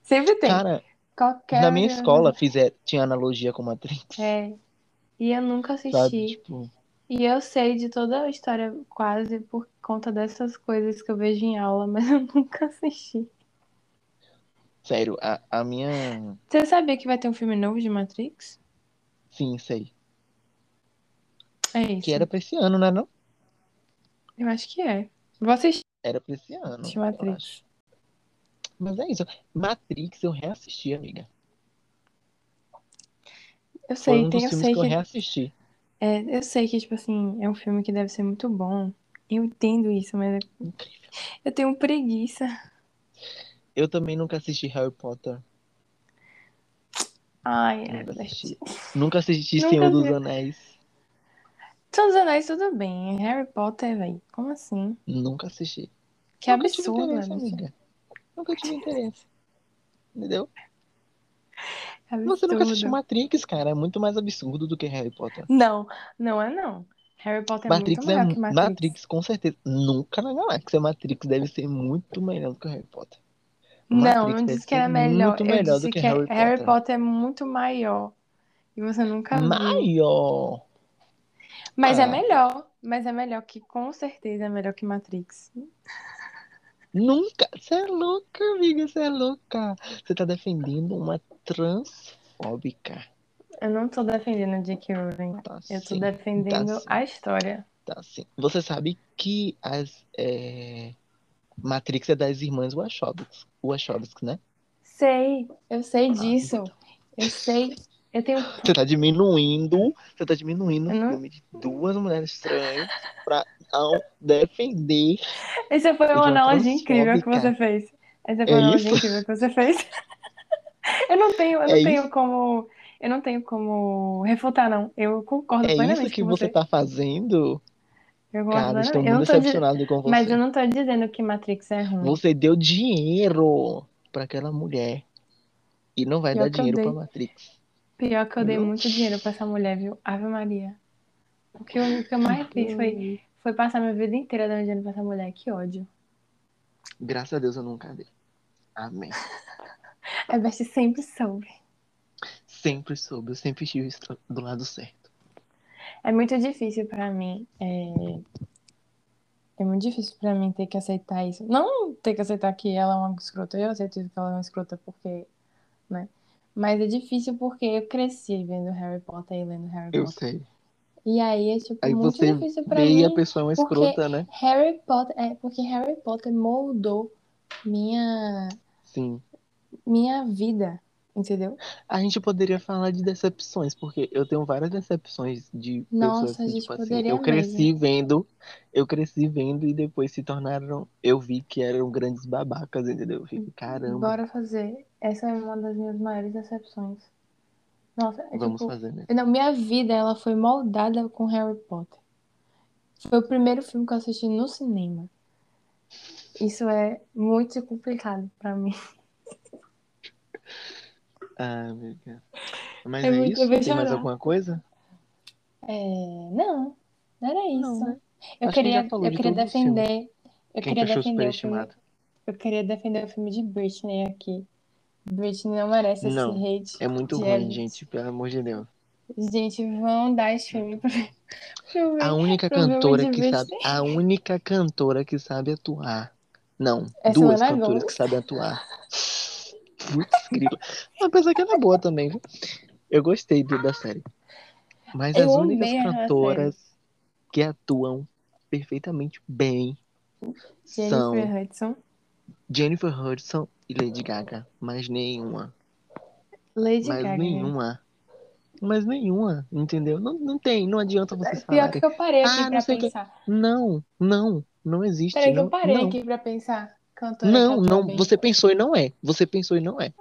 Sempre tem. Cara, Qualquer na minha escola fizer, tinha analogia com Matrix. É. E eu nunca Sabe? assisti. Tipo, E eu sei de toda a história quase por conta dessas coisas que eu vejo em aula, mas eu nunca assisti. sério, a, a minha. Você sabia que vai ter um filme novo de Matrix? Sim, sei. É isso. Que era pra esse ano, né? Não? Eu acho que é. Vou assistir Era pra esse ano. eu Matrix. Mas é isso. Matrix eu reassisti, amiga. Eu Foi sei, um tem, eu sei que eu que reassisti. É, eu sei que tipo assim, é um filme que deve ser muito bom. Eu entendo isso, mas é- eu tenho preguiça. Eu também nunca assisti Harry Potter. Ai, Nunca Herbert. assisti. Nunca assisti Nunca Senhor dos vi. Anéis. Todos os anéis, tudo bem. Harry Potter, velho. Como assim? Nunca assisti. Que Nunca absurdo, Emerson. amiga. Nunca tive interesse. Entendeu? Que Você nunca assistiu absurdo. Matrix, cara. É muito mais absurdo do que Harry Potter. Não, não é não. Harry Potter é Matrix muito é melhor mu- que Matrix. Matrix, com certeza. Nunca na galáxia. Matrix deve ser muito melhor do que Harry Potter. Não, Matrix não deve disse que era melhor. muito Eu melhor disse do que que Harry Harry Potter. Potter é muito maior. E você nunca viu. Maior. Mas é Ah. melhor. Mas é melhor que, com certeza, é melhor que Matrix. Nunca. Você é louca, amiga. Você é louca. Você tá defendendo uma transfóbica. Eu não tô defendendo J.K. Rowling. Tá Eu tô sim. defendendo Tá sim. a história. Tá sim. Você sabe que as é, Matrix é das irmãs Wachowski, Wachowski, né? Sei, eu sei Ah, disso. então. Eu sei. Eu tenho. Você tá diminuindo, você tá diminuindo Eu o não- filme de duas mulheres estranhas pra não defender. Essa foi uma analogia incrível que você fez. Essa foi É uma analogia incrível que você fez. Eu não tenho, eu não É tenho isso? como. Eu não tenho como refutar, não. Eu concordo É isso plenamente que com você você. tá fazendo? Eu Cara, estou muito não decepcionado com Mas você. eu não tô dizendo que Matrix é ruim. Você deu dinheiro pra aquela mulher e não vai Pior dar que dinheiro dei. Matrix. Pior que eu dei Entendeu? muito dinheiro pra essa mulher, viu? Ave Maria. O que eu, o que eu mais fiz foi, foi passar minha vida inteira dando dinheiro pra essa mulher. Que ódio. Graças a Deus eu nunca dei. Amém. A Beth sempre soube. Sempre soube, eu sempre estive do lado certo. É muito difícil pra mim. É... é muito difícil pra mim ter que aceitar isso. Não ter que aceitar que ela é uma escrota. Eu aceito que ela é uma escrota porque, né? Mas é difícil porque eu cresci vendo Harry Potter e lendo Harry Eu Potter. sei. E aí é tipo Aí muito você difícil pra vê e a mim, pessoa é uma escrota, né? Harry Potter, é porque Harry Potter moldou minha Sim. Minha vida, entendeu? A gente poderia falar de decepções, porque eu tenho várias decepções de pessoas Nossa, a assim, gente tipo assim, eu cresci vendo, eu cresci vendo e depois se tornaram, eu vi que eram grandes babacas, entendeu? Eu fico, caramba, Bora fazer. Essa é uma das minhas maiores decepções. Nossa, é vamos tipo, fazer, né? não, minha vida ela foi moldada com Harry Potter. Foi o primeiro filme que eu assisti no cinema. Isso é muito complicado pra mim. Ah, meu Deus. Mas É é, isso? Tem mais chorar. alguma coisa? É, não, não era isso. Não, né? Eu Acho que queria, falou eu queria defender, eu Quem queria defender o filme, eu queria defender o filme de Britney aqui. Britney não merece esse Não, hate É muito ruim, Evans. gente, pelo amor de Deus. Gente, vão dar esse filme pro, pro, A única cantora que Britney. sabe, a única cantora que sabe atuar. Não, É duas cantoras que sabem atuar. Putz, grila. Apesar que ela é boa também, viu? Eu gostei do- da série. Mas Eu as únicas cantoras que atuam perfeitamente bem são Jennifer Hudson, Jennifer Hudson e Lady Gaga. Mais nenhuma. Lady Mais Gaga. nenhuma. Mas nenhuma, entendeu? Não, não tem, não adianta vocês Pior falarem. que eu parei aqui Ah, não pra sei o que. pensar. Não, não, não existe. Peraí que eu não, parei não. aqui pra pensar. Cantora Não, não, você pensou e não é. Você pensou e não é.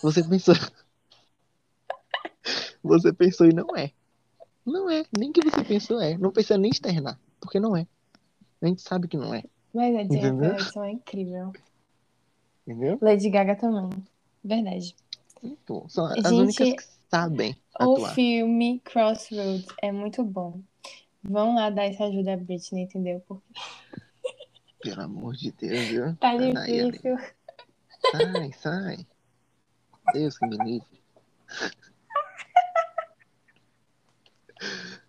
Você pensou. Você pensou e não é. Não é. Nem que você pensou é. Não precisa nem externar. Porque não é. A gente sabe que não é. Mas a Jennifer Entendeu? Hudson é incrível. Entendeu? Lady Gaga também. Verdade. Então, são as Gente, únicas que sabem O atuar. filme Crossroads é muito bom. Vão lá dar essa ajuda a Britney, entendeu? Porque Pelo amor de Deus, viu? tá difícil. Sai, sai. Deus que me livre.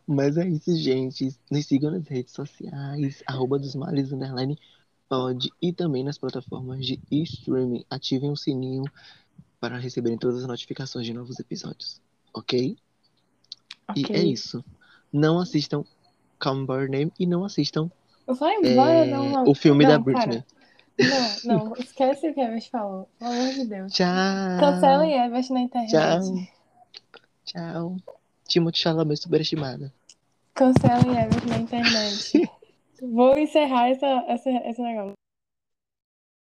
Mas é isso, gente. Nos sigam nas redes sociais, arroba dos males, underline, pode, e também nas plataformas de streaming. Ativem o sininho para receberem todas as notificações de novos episódios. Ok? Ok. E é isso. Não assistam Come By Name e não assistam Vai embora, é, não, não. o filme Não, da Britney. Não, não, esquece o que a Evers falou. Pelo amor de Deus. Tchau. Cancelem Evers na internet. Tchau. Tchau. Timothée Chalamet superestimada. Cancelem Evers na internet. Vou encerrar essa, essa, esse negócio.